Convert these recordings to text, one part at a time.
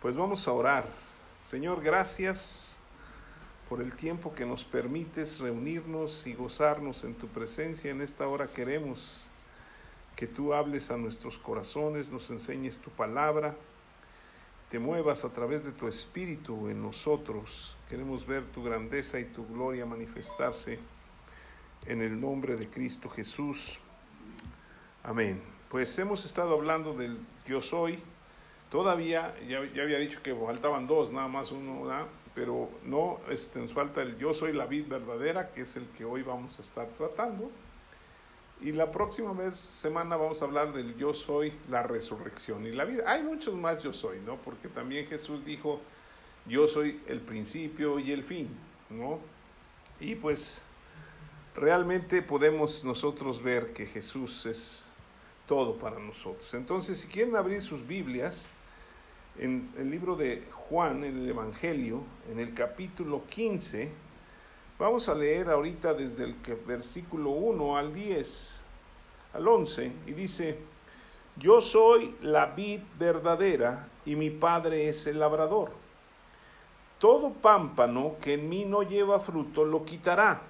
Pues vamos a orar. Señor, gracias por el tiempo que nos permites reunirnos y gozarnos en tu presencia. En esta hora queremos que tú hables a nuestros corazones, nos enseñes tu palabra, te muevas a través de tu espíritu en nosotros. Queremos ver tu grandeza y tu gloria manifestarse en el nombre de Cristo Jesús. Amén. Pues hemos estado hablando del yo soy. Todavía, ya, había dicho que faltaban dos, nada más uno, pero no, este, nos falta el yo soy la vid verdadera, que es el que hoy vamos a estar tratando. Y la próxima vez, semana vamos a hablar del yo soy la resurrección y la vida. Hay muchos más yo soy, ¿no? Porque también Jesús dijo, yo soy el principio y el fin, ¿no? Y pues realmente podemos nosotros ver que Jesús es todo para nosotros. Entonces, si quieren abrir sus Biblias, en el libro de Juan, en el Evangelio, en el capítulo 15, vamos a leer ahorita desde el versículo 1 al 10, al 11, y dice, yo soy la vid verdadera y mi padre es el labrador. Todo pámpano que en mí no lleva fruto lo quitará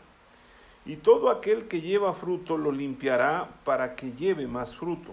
y todo aquel que lleva fruto lo limpiará para que lleve más fruto.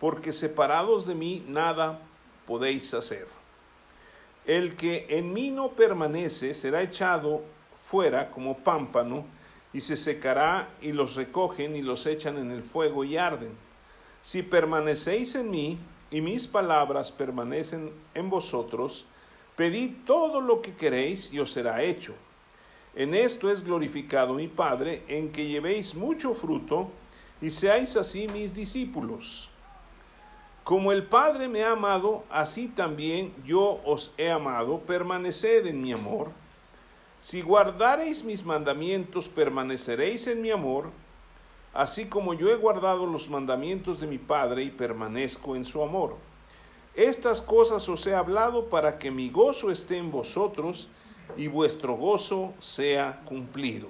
porque separados de mí nada podéis hacer. El que en mí no permanece será echado fuera como pámpano, y se secará, y los recogen y los echan en el fuego y arden. Si permanecéis en mí, y mis palabras permanecen en vosotros, pedid todo lo que queréis y os será hecho. En esto es glorificado mi Padre, en que llevéis mucho fruto y seáis así mis discípulos. Como el Padre me ha amado, así también yo os he amado, permaneced en mi amor. Si guardareis mis mandamientos, permaneceréis en mi amor, así como yo he guardado los mandamientos de mi Padre y permanezco en su amor. Estas cosas os he hablado para que mi gozo esté en vosotros y vuestro gozo sea cumplido.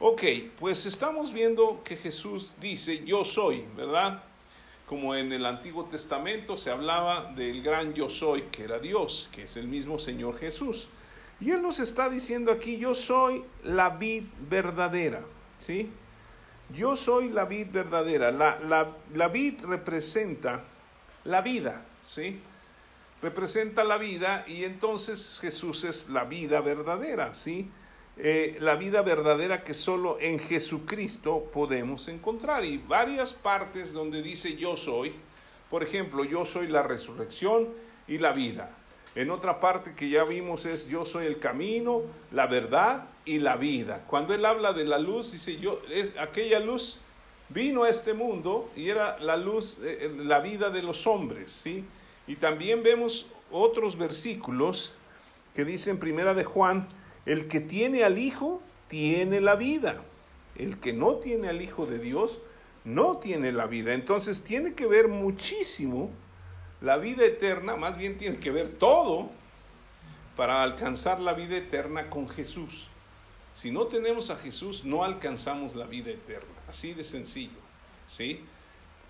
Ok, pues estamos viendo que Jesús dice yo soy, ¿verdad? Como en el Antiguo Testamento se hablaba del gran yo soy, que era Dios, que es el mismo Señor Jesús. Y Él nos está diciendo aquí, yo soy la vid verdadera, ¿sí? Yo soy la vid verdadera. La, la, la vid representa la vida, ¿sí? representa la vida y entonces Jesús es la vida verdadera, ¿sí? Eh, la vida verdadera que solo en Jesucristo podemos encontrar. Y varias partes donde dice yo soy, por ejemplo, yo soy la resurrección y la vida. En otra parte que ya vimos es yo soy el camino, la verdad y la vida. Cuando él habla de la luz, dice yo, es aquella luz vino a este mundo y era la luz, eh, la vida de los hombres, ¿sí? Y también vemos otros versículos que dicen primera de Juan, el que tiene al Hijo tiene la vida. El que no tiene al Hijo de Dios no tiene la vida. Entonces tiene que ver muchísimo la vida eterna, más bien tiene que ver todo para alcanzar la vida eterna con Jesús. Si no tenemos a Jesús, no alcanzamos la vida eterna. Así de sencillo. ¿Sí?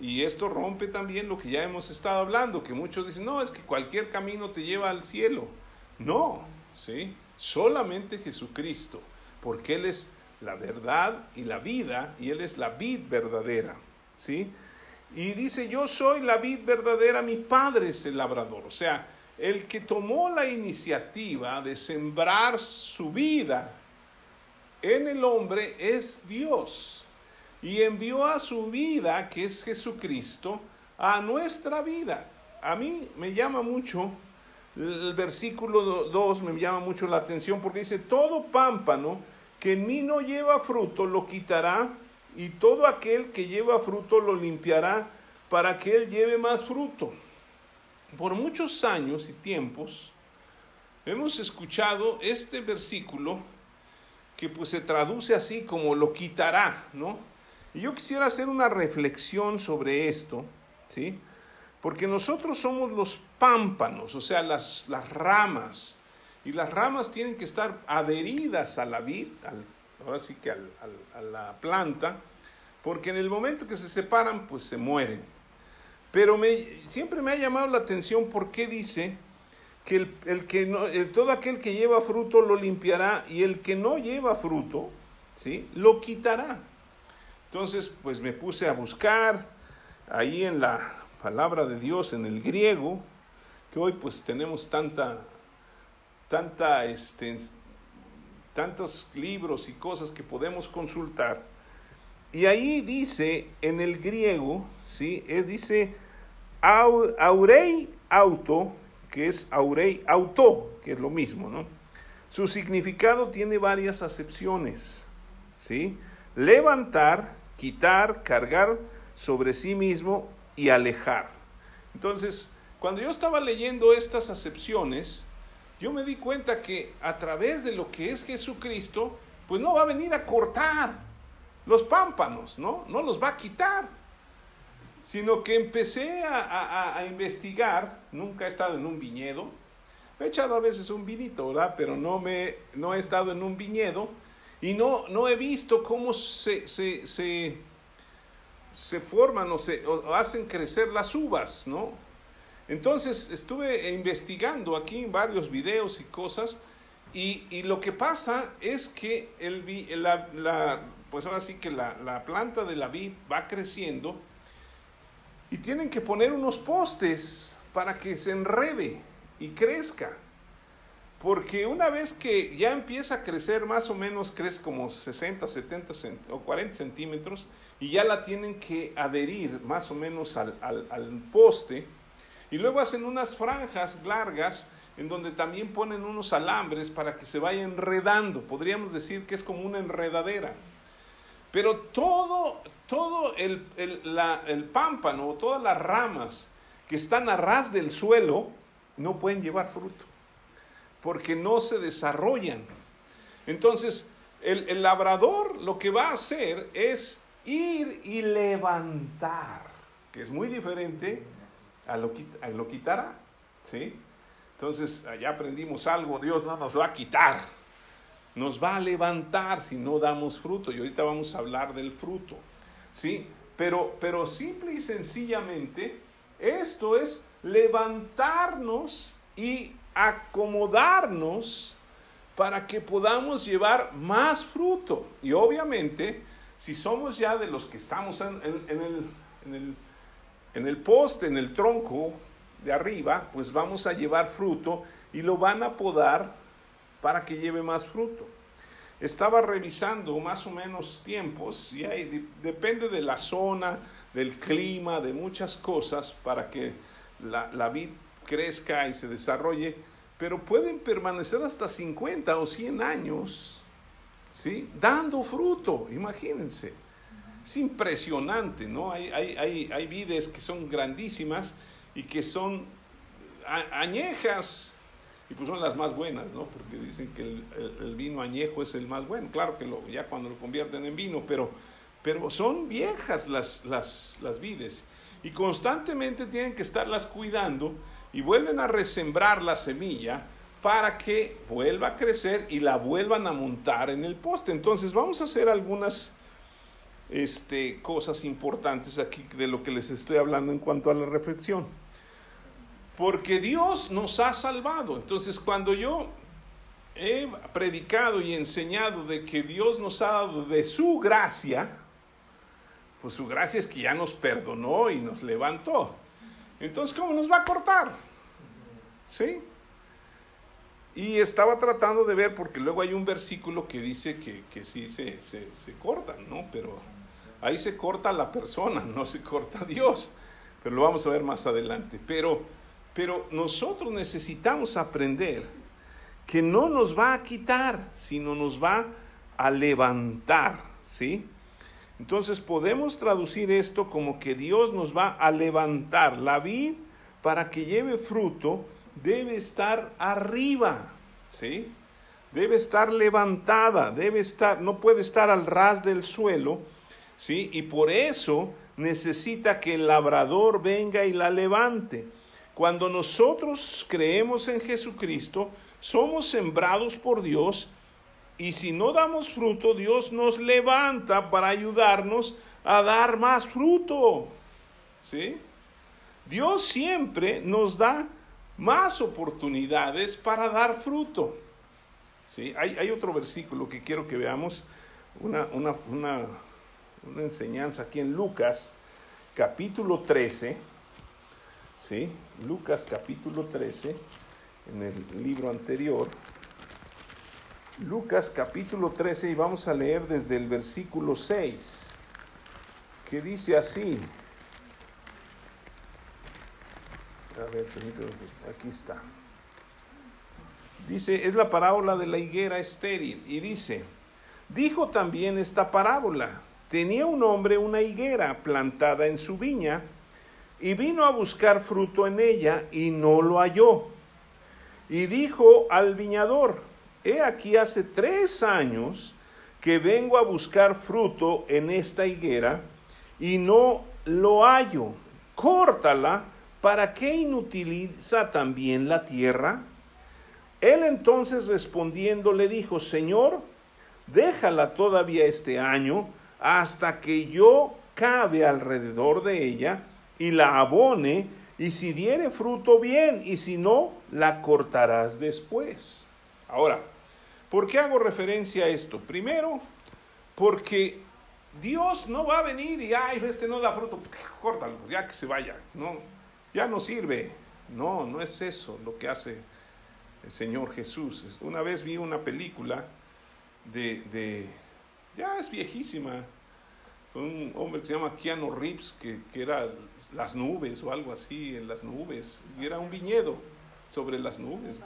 Y esto rompe también lo que ya hemos estado hablando, que muchos dicen, no, es que cualquier camino te lleva al cielo. No, ¿sí? Solamente Jesucristo, porque Él es la verdad y la vida, y Él es la vid verdadera, ¿sí? Y dice, yo soy la vid verdadera, mi Padre es el labrador. O sea, el que tomó la iniciativa de sembrar su vida en el hombre es Dios y envió a su vida, que es Jesucristo, a nuestra vida. A mí me llama mucho, el versículo 2 me llama mucho la atención porque dice, todo pámpano que en mí no lleva fruto lo quitará y todo aquel que lleva fruto lo limpiará para que él lleve más fruto. Por muchos años y tiempos, hemos escuchado este versículo que pues se traduce así como lo quitará, ¿no? Y yo quisiera hacer una reflexión sobre esto, ¿sí? Porque nosotros somos los pámpanos, o sea, las, las ramas, y las ramas tienen que estar adheridas a la vid, ahora sí que a la planta, porque en el momento que se separan, pues se mueren. Pero me, siempre me ha llamado la atención por qué dice que, el, que no, todo aquel que lleva fruto lo limpiará y el que no lleva fruto, ¿sí? lo quitará. Entonces, pues me puse a buscar ahí en la palabra de Dios, en el griego, que hoy pues tenemos tanta, este, tantos libros y cosas que podemos consultar. Y ahí dice en el griego, ¿sí? Es, dice aurei auto, que es aurei auto, que es lo mismo, ¿no? Su significado tiene varias acepciones, ¿sí? Levantar, quitar, cargar sobre sí mismo y alejar. Entonces, cuando yo estaba leyendo estas acepciones, yo me di cuenta que a través de lo que es Jesucristo, pues no va a venir a cortar los pámpanos, ¿no? No los va a quitar. Sino que empecé a, investigar, nunca he estado en un viñedo, he echado a veces un vinito, ¿verdad? Pero no, me, no he estado en un viñedo y no, no he visto cómo se, se, se, se forman o, se, hacen crecer las uvas, ¿no? Entonces estuve investigando aquí en varios videos y cosas y, y lo que pasa es que el, la, la, pues ahora sí que la, la, planta de la vid va creciendo y tienen que poner unos postes para que se enrede y crezca. Porque una vez que ya empieza a crecer, más o menos crece como 60, 70 o 40 centímetros, y ya la tienen que adherir más o menos al, al, poste, y luego hacen unas franjas largas en donde también ponen unos alambres para que se vaya enredando. Podríamos decir que es como una enredadera. Pero todo, todo el, el, pámpano, todas las ramas que están a ras del suelo, no pueden llevar fruto, porque no se desarrollan. Entonces, el, el labrador lo que va a hacer es ir y levantar, que es muy diferente a lo, a lo quitará. ¿sí? Entonces, allá aprendimos algo, Dios no nos va a quitar, nos va a levantar si no damos fruto. Y ahorita vamos a hablar del fruto. ¿sí? Pero, pero simple y sencillamente, esto es levantarnos y acomodarnos para que podamos llevar más fruto. Y obviamente, si somos ya de los que estamos en, el, en el en el poste, en el tronco de arriba, pues vamos a llevar fruto y lo van a podar para que lleve más fruto. Estaba revisando más o menos tiempos y depende de la zona, del clima, de muchas cosas para que la, la vid crezca y se desarrolle, pero pueden permanecer hasta 50 o 100 años, ¿sí? Dando fruto, imagínense. Es impresionante, ¿no? Hay, hay, hay, vides que son grandísimas y que son añejas, y pues son las más buenas, ¿no? Porque dicen que el, vino añejo es el más bueno. Claro que lo, ya cuando lo convierten en vino, pero, pero son viejas las, las, las vides. Y constantemente tienen que estarlas cuidando y vuelven a resembrar la semilla para que vuelva a crecer y la vuelvan a montar en el poste. Entonces vamos a hacer algunas este, cosas importantes aquí de lo que les estoy hablando en cuanto a la reflexión. Porque Dios nos ha salvado. Entonces, cuando yo he predicado y enseñado de que Dios nos ha dado de su gracia, pues su gracia es que ya nos perdonó y nos levantó. Entonces, ¿cómo nos va a cortar? ¿Sí? Y estaba tratando de ver, porque luego hay un versículo que dice que, que sí se, se, se cortan, ¿no? Pero Ahí se corta la persona, no se corta Dios. Pero lo vamos a ver más adelante. Pero, pero nosotros necesitamos aprender que no nos va a quitar, sino nos va a levantar, ¿sí? Entonces podemos traducir esto como que Dios nos va a levantar la vid para que lleve fruto debe estar arriba, ¿sí? Debe estar levantada, debe estar, no puede estar al ras del suelo, ¿sí? Y por eso necesita que el labrador venga y la levante. Cuando nosotros creemos en Jesucristo, somos sembrados por Dios y si no damos fruto, Dios nos levanta para ayudarnos a dar más fruto. ¿Sí? Dios siempre nos da más oportunidades para dar fruto. ¿Sí? Hay, otro versículo que quiero que veamos, una, una, una, una enseñanza aquí en Lucas, capítulo 13. ¿Sí? Lucas capítulo 13, en el libro anterior. Lucas capítulo 13 y vamos a leer desde el versículo 6, que dice así. A ver, aquí está. Dice, es la parábola de la higuera estéril. Y dice, dijo también esta parábola, tenía un hombre una higuera plantada en su viña y vino a buscar fruto en ella y no lo halló. Y dijo al viñador, he aquí hace tres años que vengo a buscar fruto en esta higuera y no lo hallo. Córtala ¿para qué inutiliza también la tierra? Él entonces respondiendo le dijo, Señor, déjala todavía este año hasta que yo cabe alrededor de ella y la abone, y si diere fruto bien, y si no, la cortarás después. Ahora, ¿por qué hago referencia a esto? Primero, porque Dios no va a venir y, ay, este no da fruto, córtalo, ya que se vaya. No, ya no sirve. No, no es eso lo que hace el Señor Jesús. Una vez vi una película de, de ya es viejísima, un hombre que se llama Keanu Reeves, que, que, era las nubes o algo así, en las nubes, y era un viñedo sobre las nubes,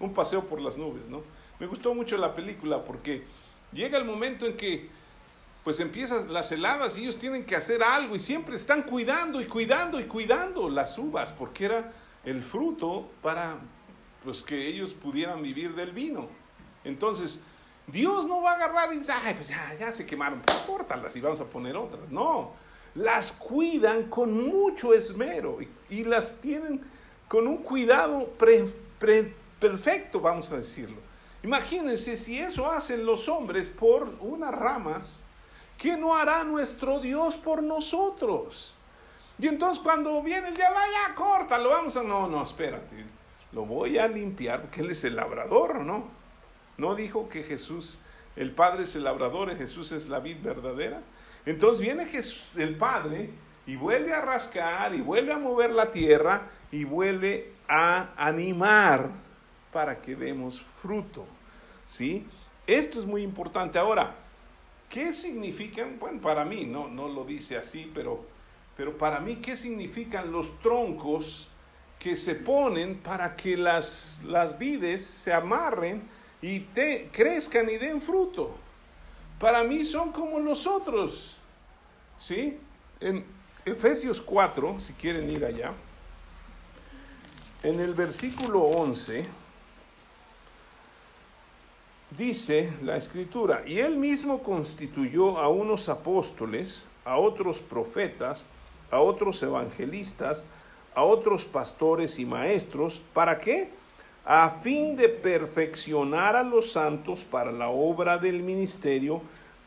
un paseo por las nubes, ¿no? Me gustó mucho la película porque llega el momento en que pues empiezan las heladas y ellos tienen que hacer algo y siempre están cuidando y cuidando y cuidando las uvas porque era el fruto para pues que ellos pudieran vivir del vino. Entonces, Dios no va a agarrar y dice, ay, pues ya, se quemaron, pues córtalas y vamos a poner otras. No, las cuidan con mucho esmero y, las tienen con un cuidado perfecto, vamos a decirlo. Imagínense si eso hacen los hombres por unas ramas, ¿qué no hará nuestro Dios por nosotros? Y entonces cuando viene el diablo, ya corta, lo vamos a... No, no, espérate, lo voy a limpiar porque Él es el labrador, ¿no? No dijo que Jesús, el Padre es el labrador y Jesús es la vid verdadera. Entonces viene Jesús, el Padre y vuelve a rascar y vuelve a mover la tierra y vuelve a animar para que demos fruto. ¿Sí? Esto es muy importante. Ahora, ¿Qué significan? Bueno, para mí, no, no lo dice así, pero, pero para mí, ¿qué significan los troncos que se ponen para que las, las vides se amarren y crezcan y den fruto? Para mí son como los otros. ¿Sí? En Efesios 4, si quieren ir allá, en el versículo 11 dice la escritura, y él mismo constituyó a unos apóstoles, a otros profetas, a otros evangelistas, a otros pastores y maestros, ¿para qué? A fin de perfeccionar a los santos para la obra del ministerio,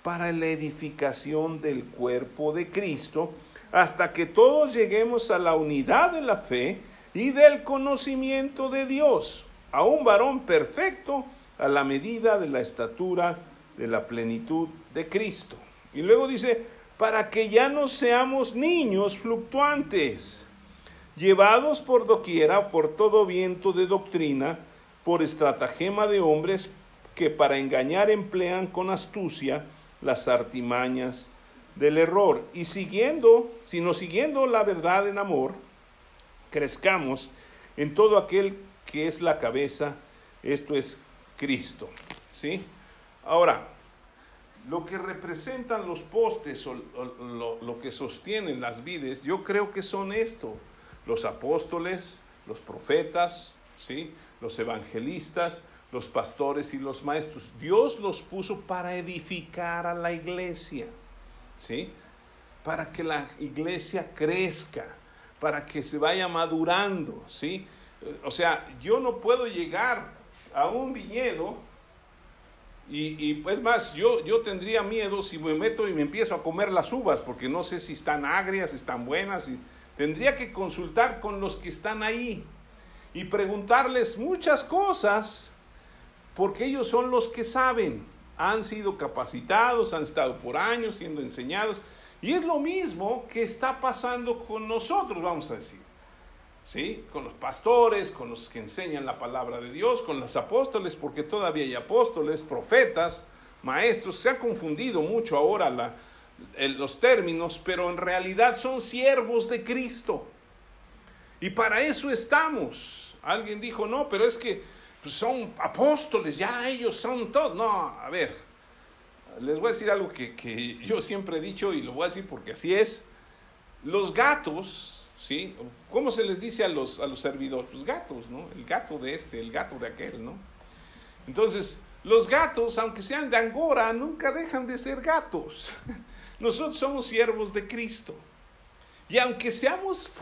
para la edificación del cuerpo de Cristo, hasta que todos lleguemos a la unidad de la fe y del conocimiento de Dios, a un varón perfecto, a la medida de la estatura de la plenitud de Cristo. Y luego dice, para que ya no seamos niños fluctuantes, llevados por doquiera, por todo viento de doctrina, por estratagema de hombres que para engañar emplean con astucia las artimañas del error. Y siguiendo, sino siguiendo la verdad en amor, crezcamos en todo aquel que es la cabeza, esto es Cristo. ¿Sí? Ahora, lo que representan los postes o, lo, que sostienen las vides, yo creo que son esto, los apóstoles, los profetas, ¿sí? Los evangelistas, los pastores y los maestros. Dios los puso para edificar a la iglesia, ¿sí? Para que la iglesia crezca, para que se vaya madurando, ¿sí? O sea, yo no puedo llegar a un viñedo y, pues más, yo, yo tendría miedo si me meto y me empiezo a comer las uvas, porque no sé si están agrias, están buenas, y tendría que consultar con los que están ahí y preguntarles muchas cosas, porque ellos son los que saben, han sido capacitados, han estado por años siendo enseñados, y es lo mismo que está pasando con nosotros, vamos a decir. ¿Sí? Con los pastores, con los que enseñan la palabra de Dios, con los apóstoles, porque todavía hay apóstoles, profetas, maestros. Se ha confundido mucho ahora la, los términos, pero en realidad son siervos de Cristo. Y para eso estamos. Alguien dijo, no, pero es que pues, son apóstoles, ya ellos son todos. No, a ver, les voy a decir algo que, que yo siempre he dicho y lo voy a decir porque así es. Los gatos ¿sí? ¿Cómo se les dice a los, a los servidores? Pues gatos, ¿no? El gato de este, el gato de aquel, ¿no? Entonces, los gatos, aunque sean de Angora, nunca dejan de ser gatos. Nosotros somos siervos de Cristo. Y aunque seamos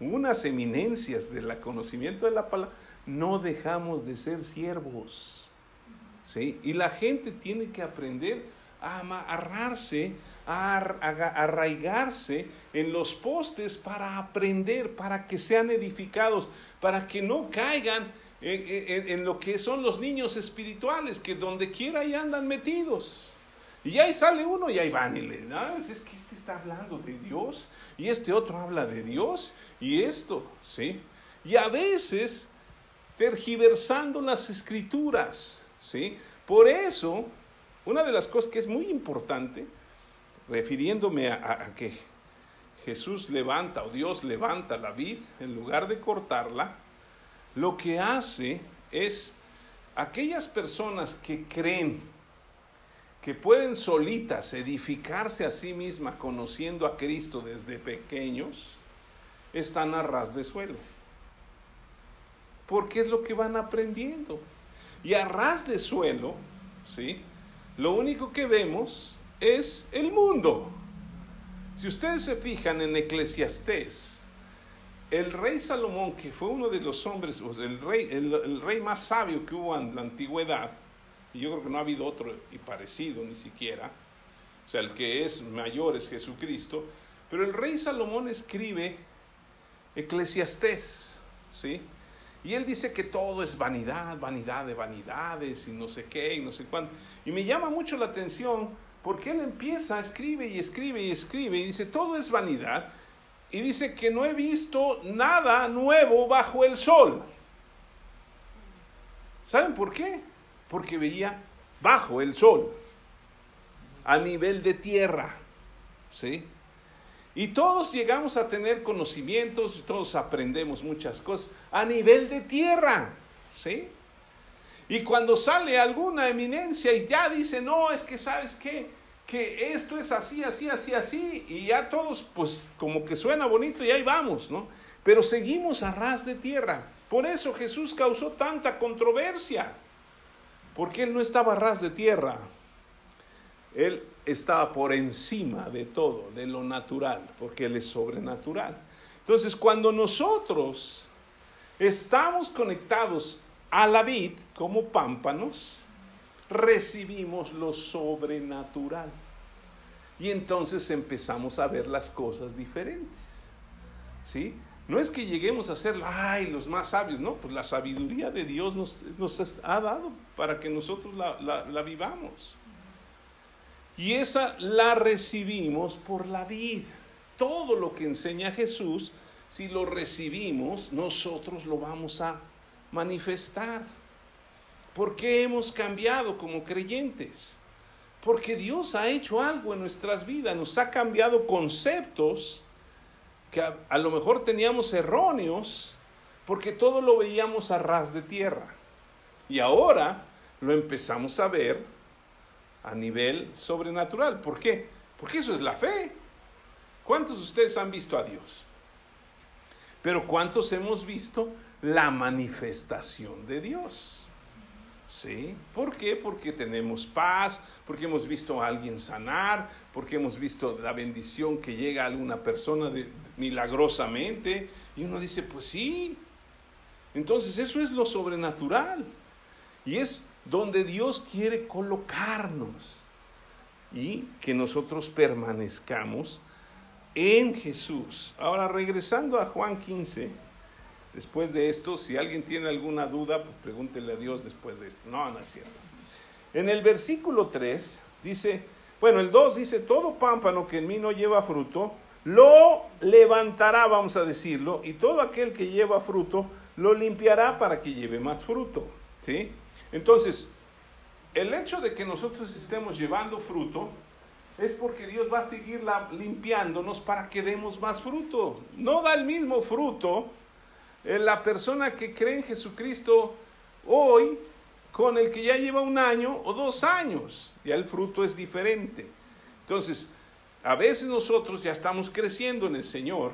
unas eminencias del conocimiento de la palabra, no dejamos de ser siervos. ¿sí? Y la gente tiene que aprender a amarrarse a arraigarse en los postes para aprender, para que sean edificados, para que no caigan en, lo que son los niños espirituales, que donde quiera ahí andan metidos. Y ahí sale uno y ahí van y le, ah, es que este está hablando de Dios y este otro habla de Dios y esto, ¿sí? Y a veces tergiversando las escrituras, ¿sí? Por eso, una de las cosas que es muy importante refiriéndome a, que Jesús levanta o Dios levanta la vid en lugar de cortarla, lo que hace es aquellas personas que creen que pueden solitas edificarse a sí mismas conociendo a Cristo desde pequeños, están a ras de suelo. Porque es lo que van aprendiendo. Y a ras de suelo, ¿sí? Lo único que vemos es el mundo. Si ustedes se fijan en Eclesiastés, el rey Salomón, que fue uno de los hombres, el rey, el, rey más sabio que hubo en la antigüedad, y yo creo que no ha habido otro y parecido ni siquiera, o sea, el que es mayor es Jesucristo, pero el rey Salomón escribe Eclesiastés, ¿sí? Y él dice que todo es vanidad, vanidad de vanidades y no sé qué y no sé cuánto. Y me llama mucho la atención porque él empieza, escribe y escribe y escribe y dice, todo es vanidad. Y dice que no he visto nada nuevo bajo el sol. ¿Saben por qué? Porque veía bajo el sol, a nivel de tierra. ¿Sí? Y todos llegamos a tener conocimientos, todos aprendemos muchas cosas a nivel de tierra. ¿Sí? Y cuando sale alguna eminencia y ya dice, no, es que sabes qué, que esto es así, así, así, así, y ya todos, pues como que suena bonito y ahí vamos, ¿no? Pero seguimos a ras de tierra. Por eso Jesús causó tanta controversia, porque Él no estaba a ras de tierra, Él estaba por encima de todo, de lo natural, porque Él es sobrenatural. Entonces, cuando nosotros estamos conectados a la vid como pámpanos, recibimos lo sobrenatural. Y entonces empezamos a ver las cosas diferentes. ¿Sí? No es que lleguemos a ser, ay, los más sabios, no, pues la sabiduría de Dios nos, ha dado para que nosotros la, la vivamos. Y esa la recibimos por la vida. Todo lo que enseña Jesús, si lo recibimos, nosotros lo vamos a manifestar. ¿Por qué hemos cambiado como creyentes? Porque Dios ha hecho algo en nuestras vidas, nos ha cambiado conceptos que a, lo mejor teníamos erróneos porque todo lo veíamos a ras de tierra. Y ahora lo empezamos a ver a nivel sobrenatural. ¿Por qué? Porque eso es la fe. ¿Cuántos de ustedes han visto a Dios? Pero ¿cuántos hemos visto la manifestación de Dios. ¿Sí? ¿Por qué? Porque tenemos paz, porque hemos visto a alguien sanar, porque hemos visto la bendición que llega a alguna persona milagrosamente. Y uno dice, pues sí. Entonces eso es lo sobrenatural. Y es donde Dios quiere colocarnos. Y que nosotros permanezcamos en Jesús. Ahora, regresando a Juan 15, después de esto, si alguien tiene alguna duda, pues pregúntele a Dios después de esto. No, no es cierto. En el versículo 3 dice, bueno, el 2 dice, todo pámpano que en mí no lleva fruto, lo levantará, vamos a decirlo, y todo aquel que lleva fruto, lo limpiará para que lleve más fruto. ¿Sí? Entonces, el hecho de que nosotros estemos llevando fruto es porque Dios va a seguir limpiándonos para que demos más fruto. No da el mismo fruto la persona que cree en Jesucristo hoy con el que ya lleva un año o dos años. Ya el fruto es diferente. Entonces, a veces nosotros ya estamos creciendo en el Señor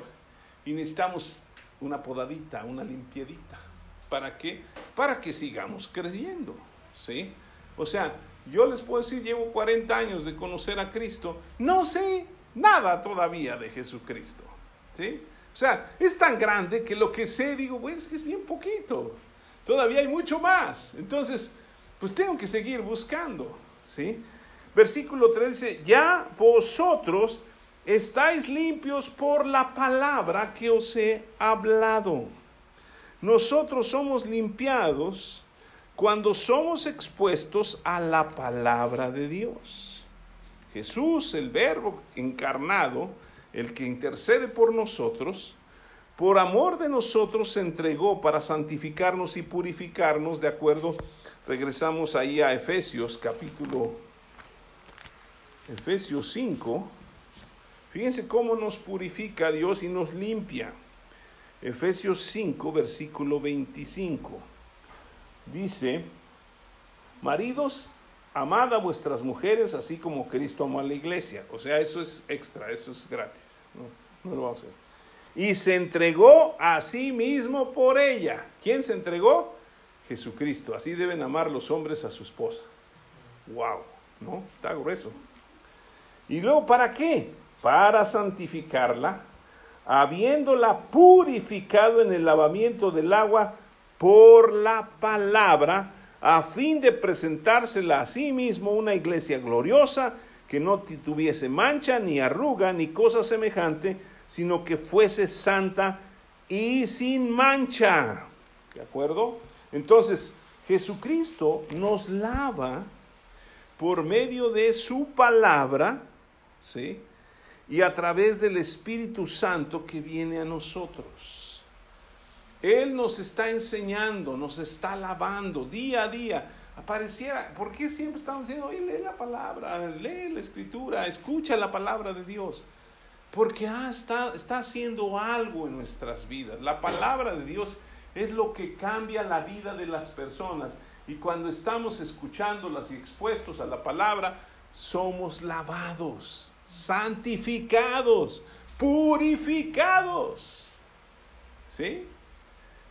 y necesitamos una podadita, una limpiedita. ¿Para qué? Para que sigamos creciendo. ¿Sí? O sea, yo les puedo decir, llevo 40 años de conocer a Cristo, no sé nada todavía de Jesucristo. ¿sí? Sea, es tan grande que lo que sé, digo, pues es bien poquito. Todavía hay mucho más. Entonces, pues tengo que seguir buscando. ¿sí? Versículo 3 dice, ya vosotros estáis limpios por la palabra que os he hablado. Nosotros somos limpiados cuando somos expuestos a la palabra de Dios. Jesús, el verbo encarnado, el que intercede por nosotros, por amor de nosotros se entregó para santificarnos y purificarnos, de acuerdo, regresamos ahí a Efesios capítulo Efesios 5. Fíjense cómo nos purifica Dios y nos limpia. Efesios 5, versículo 25 dice, maridos, amad a vuestras mujeres así como Cristo amó a la iglesia. O sea, eso es extra, eso es gratis. No, lo vamos a hacer. Y se entregó a sí mismo por ella. ¿Quién se entregó? Jesucristo. Así deben amar los hombres a su esposa. Wow, ¿no? Está grueso. ¿Y luego para qué? Para santificarla, habiéndola purificado en el lavamiento del agua por la palabra, a fin de presentársela a sí mismo una iglesia gloriosa, que no tuviese mancha, ni arruga, ni cosa semejante, sino que fuese santa y sin mancha. ¿De acuerdo? Entonces, Jesucristo nos lava por medio de su palabra, ¿sí? Y a través del Espíritu Santo que viene a nosotros. Él nos está enseñando, nos está lavando día a día. Apareciera, ¿por qué siempre estamos diciendo, oye, lee la palabra, lee la escritura, escucha la palabra de Dios? Porque ah, está, está haciendo algo en nuestras vidas. La palabra de Dios es lo que cambia la vida de las personas. Y cuando estamos escuchándolas y expuestos a la palabra, somos lavados, santificados, purificados. ¿Sí?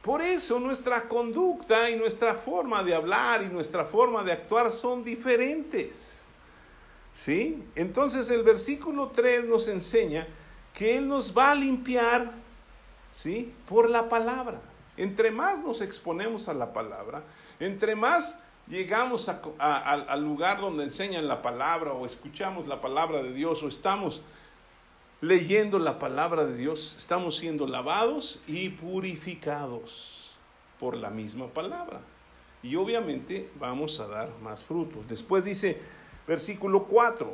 Por eso nuestra conducta y nuestra forma de hablar y nuestra forma de actuar son diferentes. ¿Sí? Entonces el versículo 3 nos enseña que Él nos va a limpiar, ¿sí? Por la palabra. Entre más nos exponemos a la palabra, entre más llegamos al lugar donde enseñan la palabra o escuchamos la palabra de Dios o estamos leyendo la palabra de Dios, estamos siendo lavados y purificados por la misma palabra. Y obviamente vamos a dar más frutos. Después dice, versículo 4,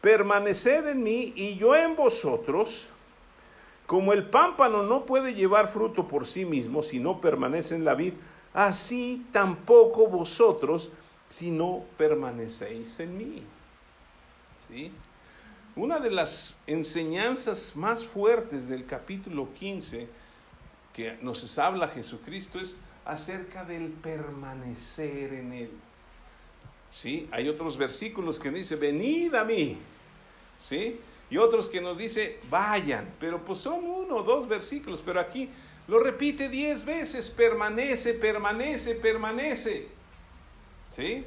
permaneced en mí y yo en vosotros, como el pámpano no puede llevar fruto por sí mismo si no permanece en la vid, así tampoco vosotros si no permanecéis en mí. ¿Sí? Una de las enseñanzas más fuertes del capítulo 15 que nos habla Jesucristo es acerca del permanecer en Él. ¿Sí? Hay otros versículos que dice, venid a mí. ¿Sí? Y otros que nos dice, vayan. Pero pues son uno o dos versículos. Pero aquí Lo repite diez veces, permanece, permanece, permanece. ¿Sí?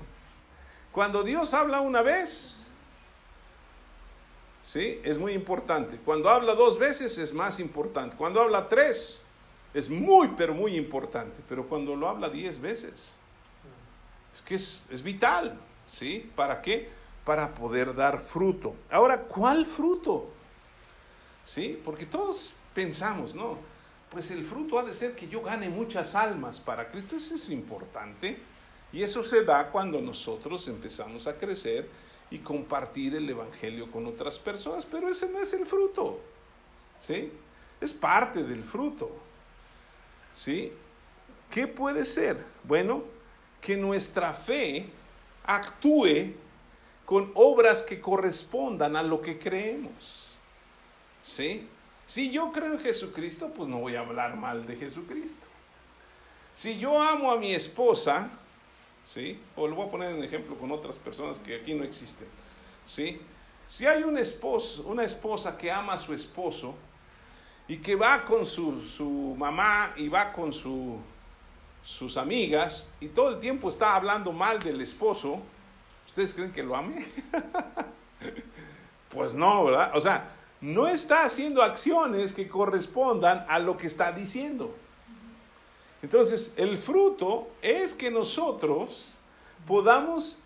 Cuando Dios habla una vez, ¿sí? Es muy importante. Cuando habla dos veces es más importante. Cuando habla tres es muy, pero muy importante. Pero cuando lo habla diez veces, es que es, es vital. ¿Sí? ¿Para qué? Para poder dar fruto. Ahora, ¿cuál fruto? ¿Sí? Porque todos pensamos, ¿no? Pues el fruto ha de ser que yo gane muchas almas para Cristo. Eso es importante. Y eso se da cuando nosotros empezamos a crecer y compartir el Evangelio con otras personas. Pero ese no es el fruto. ¿Sí? Es parte del fruto. ¿Sí? ¿Qué puede ser? Bueno, que nuestra fe actúe con obras que correspondan a lo que creemos. ¿Sí? Si yo creo en Jesucristo, pues no voy a hablar mal de Jesucristo. Si yo amo a mi esposa, ¿sí? O lo voy a poner en ejemplo con otras personas que aquí no existen, ¿sí? Si hay un esposo, una esposa que ama a su esposo y que va con su, su mamá y va con su, sus amigas y todo el tiempo está hablando mal del esposo, ¿ustedes creen que lo ame? pues no, ¿verdad? O sea, no está haciendo acciones que correspondan a lo que está diciendo. Entonces, el fruto es que nosotros podamos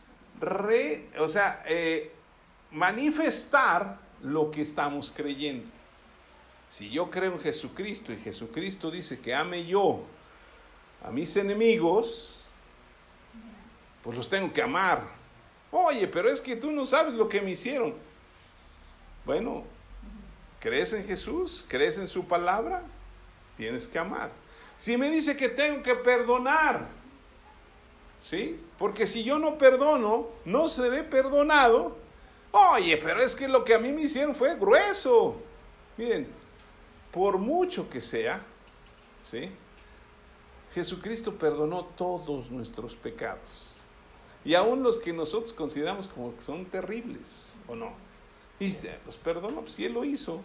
o sea, eh, manifestar lo que estamos creyendo. Si yo creo en Jesucristo y Jesucristo dice que ame yo a mis enemigos, pues los tengo que amar. Oye, pero es que tú no sabes lo que me hicieron. Bueno, ¿Crees en Jesús? ¿Crees en su palabra? Tienes que amar. Si me dice que tengo que perdonar, ¿sí? Porque si yo no perdono, no seré perdonado. Oye, pero es que lo que a mí me hicieron fue grueso. Miren, por mucho que sea, ¿sí? Jesucristo perdonó todos nuestros pecados. Y aún los que nosotros consideramos como que son terribles, ¿o no? Y los perdonó, si Él lo hizo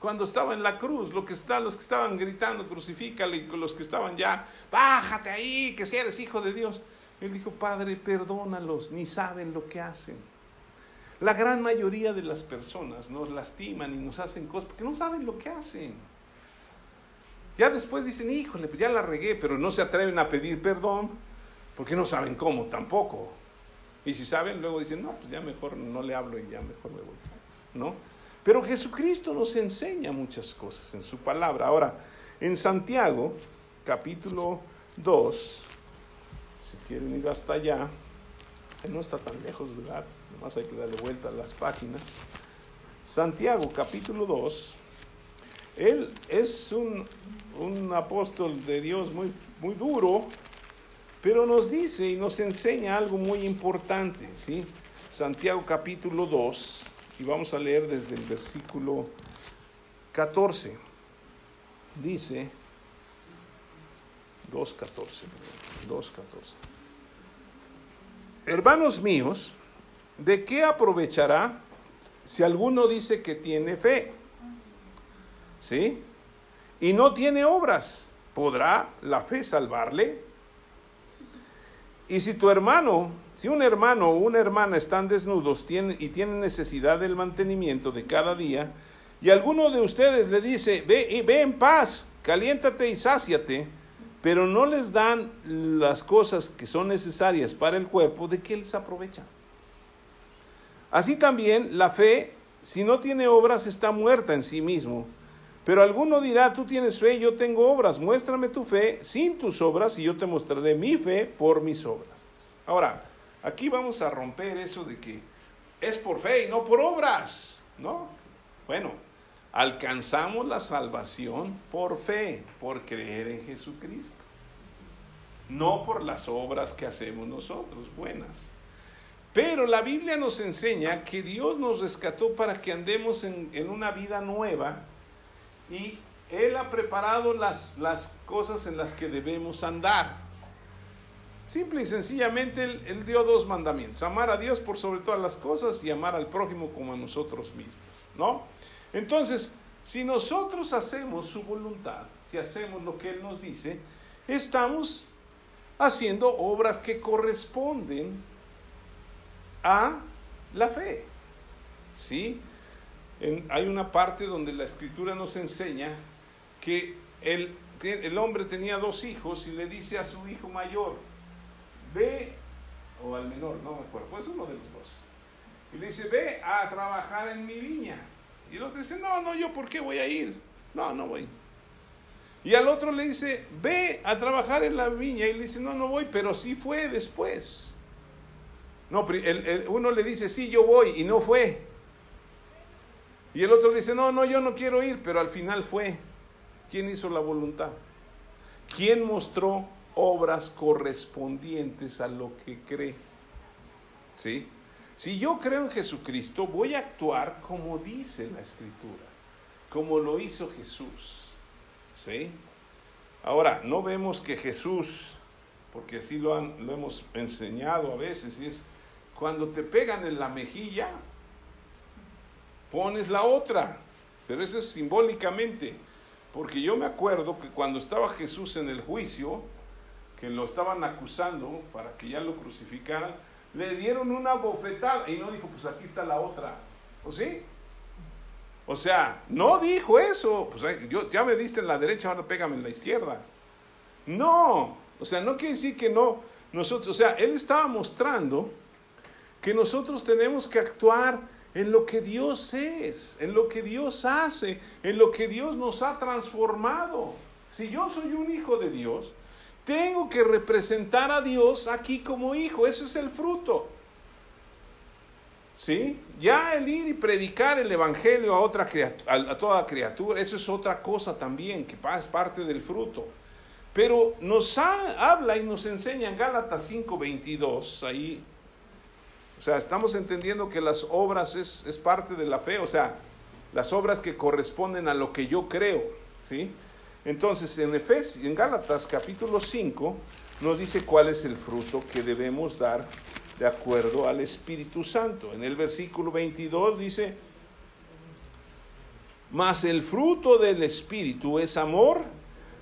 cuando estaba en la cruz, lo que está, los que estaban gritando, crucifícale, y los que estaban ya, bájate ahí, que si eres hijo de Dios. Él dijo, Padre, perdónalos, ni saben lo que hacen. La gran mayoría de las personas nos lastiman y nos hacen cosas porque no saben lo que hacen. Ya después dicen, híjole, pues ya la regué, pero no se atreven a pedir perdón porque no saben cómo tampoco. Y si saben, luego dicen, no, pues ya mejor no le hablo y ya mejor me voy. ¿No? Pero Jesucristo nos enseña muchas cosas en su palabra. Ahora, en Santiago, capítulo 2, si quieren ir hasta allá, no está tan lejos, ¿verdad? Nomás hay que darle vuelta a las páginas. Santiago, capítulo 2, él es un, un apóstol de Dios muy, muy duro, pero nos dice y nos enseña algo muy importante, ¿sí? Santiago capítulo 2, y vamos a leer desde el versículo 14. Dice 2.14. 2.14. Hermanos míos, ¿de qué aprovechará si alguno dice que tiene fe? ¿Sí? Y no tiene obras, ¿podrá la fe salvarle? Y si tu hermano si un hermano o una hermana están desnudos y tienen necesidad del mantenimiento de cada día, y alguno de ustedes le dice, ve, ve en paz, caliéntate y sáciate, pero no les dan las cosas que son necesarias para el cuerpo, ¿de qué les aprovecha? Así también la fe, si no tiene obras, está muerta en sí mismo. Pero alguno dirá, tú tienes fe, yo tengo obras, muéstrame tu fe sin tus obras y yo te mostraré mi fe por mis obras. Ahora, Aquí vamos a romper eso de que es por fe y no por obras, ¿no? Bueno, alcanzamos la salvación por fe, por creer en Jesucristo, no por las obras que hacemos nosotros, buenas. Pero la Biblia nos enseña que Dios nos rescató para que andemos en, una vida nueva y Él ha preparado las, las cosas en las que debemos andar. Simple y sencillamente él, dio dos mandamientos, amar a Dios por sobre todas las cosas y amar al prójimo como a nosotros mismos, ¿no? Entonces, Si nosotros hacemos su voluntad, si hacemos lo que Él nos dice, estamos haciendo obras que corresponden a la fe. ¿Sí? Hay una parte donde la escritura nos enseña que el, el hombre tenía dos hijos y le dice a su hijo mayor, ve, o al menor, no me acuerdo, pues uno de los dos, y le dice, ve a trabajar en mi viña. Y el otro dice, no, no, yo por qué voy a ir. No, no voy. Y al otro le dice, ve a trabajar en la viña. Y le dice, no, no voy, pero sí fue después. No, uno le dice, sí, yo voy, y no fue. Y el otro dice, no, no, yo no quiero ir, pero al final fue. ¿Quién hizo la voluntad? ¿Quién mostró obras correspondientes a lo que cree? ¿Sí? Si yo creo en Jesucristo, voy a actuar como dice la Escritura, como lo hizo Jesús. ¿Sí? Ahora, no vemos que Jesús, porque así lo, lo hemos enseñado a veces, y es cuando te pegan en la mejilla, pones la otra, pero eso es simbólicamente, porque yo me acuerdo que cuando estaba Jesús en el juicio, que lo estaban acusando para que ya lo crucificaran, le dieron una bofetada y no dijo, pues aquí está la otra. ¿O sí? O sea, no dijo eso. Pues yo, ya me diste en la derecha, ahora pégame en la izquierda. No, o sea, no quiere decir que no. Nosotros, o sea, él estaba mostrando que nosotros tenemos que actuar en lo que Dios es, en lo que Dios hace, en lo que Dios nos ha transformado. Si yo soy un hijo de Dios, tengo que representar a Dios aquí como hijo. Eso es el fruto. ¿Sí? Ya el ir y predicar el evangelio a, otra a toda criatura, eso es otra cosa también, que es parte del fruto. Pero nos habla y nos enseña en Gálatas 5:22, ahí, o sea, estamos entendiendo que las obras es, es parte de la fe, o sea, las obras que corresponden a lo que yo creo, ¿sí? Entonces, en Efesios, en Gálatas capítulo 5, nos dice cuál es el fruto que debemos dar de acuerdo al Espíritu Santo. En el versículo 22 dice, mas el fruto del Espíritu es amor,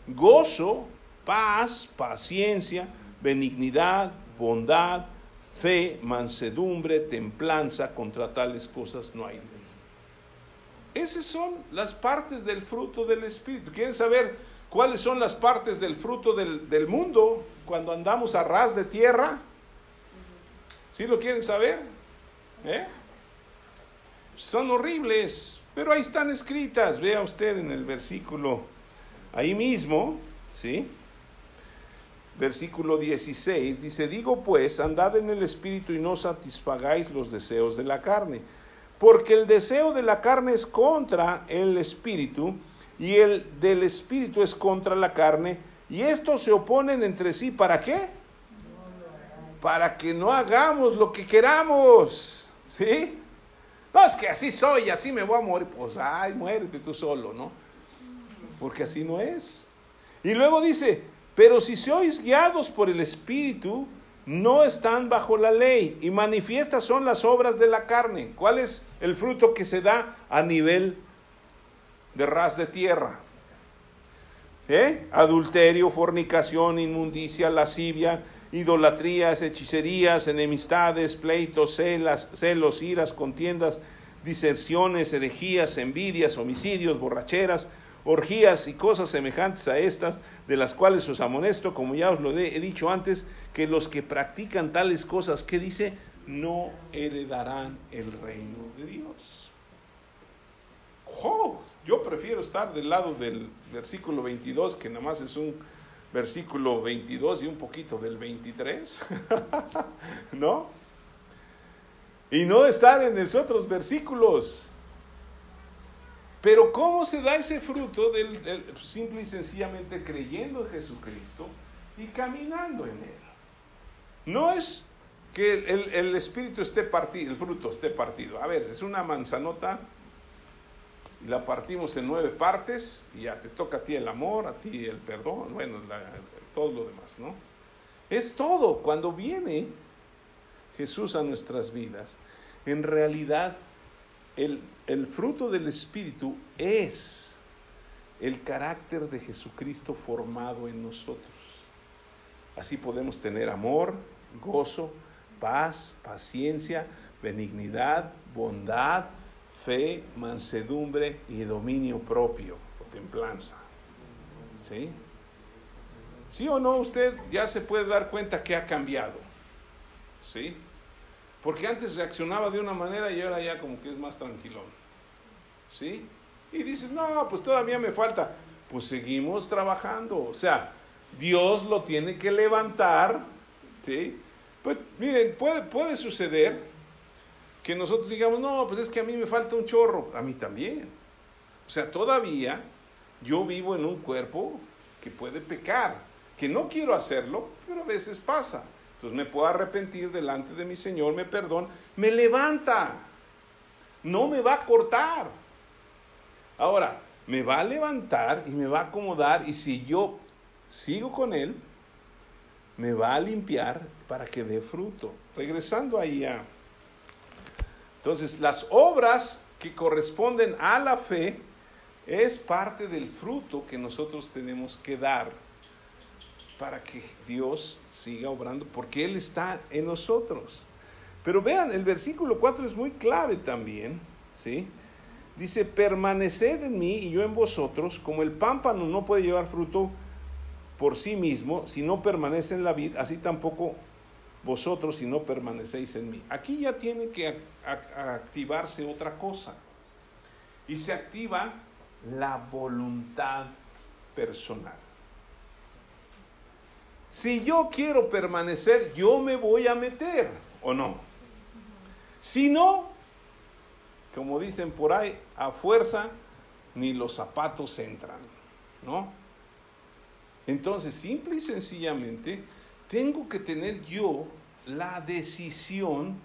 gozo, paz, paciencia, benignidad, bondad, fe, mansedumbre, templanza, contra tales cosas no hay esas son las partes del fruto del Espíritu. ¿Quieren saber cuáles son las partes del fruto del, mundo cuando andamos a ras de tierra? ¿Sí lo quieren saber? ¿Eh? Son horribles, pero ahí están escritas. Vea usted en el versículo, ahí mismo, ¿sí? Versículo 16 dice, digo pues, andad en el Espíritu y no satisfagáis los deseos de la carne porque el deseo de la carne es contra el espíritu y el del espíritu es contra la carne y estos se oponen entre sí. ¿Para qué? Para que no hagamos lo que queramos. ¿Sí? No, es que así soy, así me voy a morir. Pues, ay, muérete tú solo, ¿no? Porque así no es. Y luego dice, pero si sois guiados por el Espíritu, no están bajo la ley y manifiestas son las obras de la carne. ¿Cuál es el fruto que se da a nivel de ras de tierra? ¿Eh? Adulterio, fornicación, inmundicia, lascivia, idolatrías, hechicerías, enemistades, pleitos, celos, iras, contiendas, diserciones, herejías, envidias, homicidios, borracheras, orgías y cosas semejantes a estas, de las cuales os amonesto, como ya os lo he dicho antes, que los que practican tales cosas, ¿qué dice? No heredarán el reino de Dios. Yo prefiero estar del lado del versículo 22, que nada más es un versículo 22 y un poquito del 23, ¿no? Y no estar en los otros versículos. Pero ¿cómo se da ese fruto del, simple y sencillamente creyendo en Jesucristo y caminando en Él? No es que el, espíritu esté partido, el fruto esté partido. A ver, es una manzanota y la partimos en nueve partes y ya te toca a ti el amor, a ti el perdón, bueno, todo lo demás, ¿no? Es todo. Cuando viene Jesús a nuestras vidas, en realidad el, el fruto del Espíritu es el carácter de Jesucristo formado en nosotros. Así podemos tener amor, gozo, paz, paciencia, benignidad, bondad, fe, mansedumbre y dominio propio, o templanza. ¿Sí? ¿Sí o no? Usted ya se puede dar cuenta que ha cambiado. ¿Sí? Porque antes reaccionaba de una manera y ahora ya como que es más tranquilón. ¿Sí? Y dices, no, pues todavía me falta. Pues seguimos trabajando. O sea, Dios lo tiene que levantar. ¿Sí? Pues miren, puede, puede suceder que nosotros digamos, no, pues es que a mí me falta un chorro. A mí también. O sea, todavía yo vivo en un cuerpo que puede pecar, que no quiero hacerlo, pero a veces pasa. Entonces me puedo arrepentir delante de mi Señor, me perdona, me levanta, no me va a cortar. Ahora, me va a levantar y me va a acomodar y si yo sigo con Él, me va a limpiar para que dé fruto. Regresando ahí a... Entonces, las obras que corresponden a la fe es parte del fruto que nosotros tenemos que dar para que Dios siga obrando, porque Él está en nosotros. Pero vean, el versículo 4 es muy clave también, ¿sí? Dice, permaneced en mí y yo en vosotros, como el pámpano no puede llevar fruto por sí mismo si no permanece en la vid, así tampoco vosotros si no permanecéis en mí. Aquí ya tiene que activarse otra cosa. Y se activa la voluntad personal. Si yo quiero permanecer, yo me voy a meter, ¿o no? Si no, como dicen por ahí, a fuerza ni los zapatos entran, ¿no? Entonces, simple y sencillamente, tengo que tener yo la decisión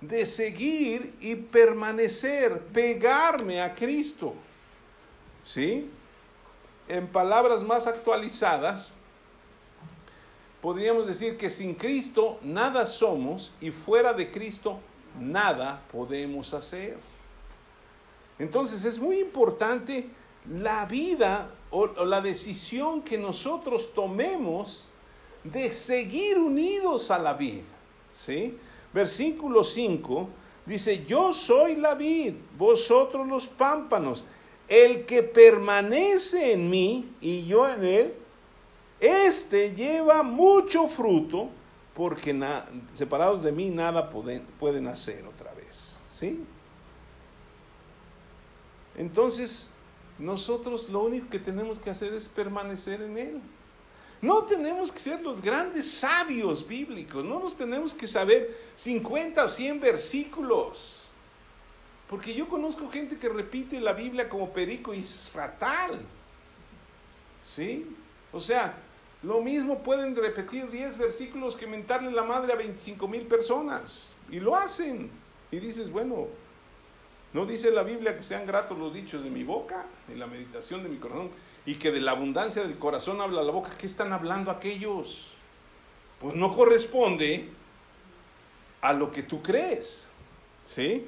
de seguir y permanecer, pegarme a Cristo. ¿Sí? En palabras más actualizadas, podríamos decir que sin Cristo nada somos y fuera de Cristo nada podemos hacer. Entonces es muy importante la vida o, la decisión que nosotros tomemos de seguir unidos a la vida. ¿sí? Versículo 5 dice, yo soy la vid, vosotros los pámpanos. El que permanece en mí y yo en él, este lleva mucho fruto, porque separados de mí nada pueden, pueden hacer otra vez. ¿Sí? Entonces, nosotros lo único que tenemos que hacer es permanecer en Él. No tenemos que ser los grandes sabios bíblicos, no nos tenemos que saber 50 o 100 versículos. Porque yo conozco gente que repite la Biblia como perico y es fatal. ¿Sí? O sea, lo mismo pueden repetir 10 versículos que mentarle la madre a 25 mil personas. Y lo hacen. Y dices, bueno, ¿no dice la Biblia que sean gratos los dichos de mi boca y la meditación de mi corazón? Y que de la abundancia del corazón habla la boca. ¿Qué están hablando aquellos? Pues no corresponde a lo que tú crees. ¿Sí?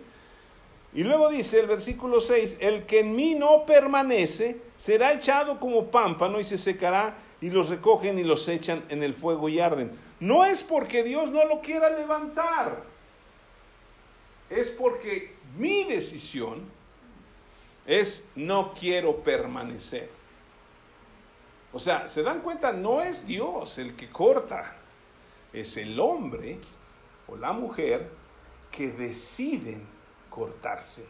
Y luego dice el versículo 6, el que en mí no permanece será echado como pámpano y se secará y los recogen y los echan en el fuego y arden. No es porque Dios no lo quiera levantar, es porque mi decisión es no quiero permanecer. O sea, ¿se dan cuenta? No es Dios el que corta, es el hombre o la mujer que deciden cortarse.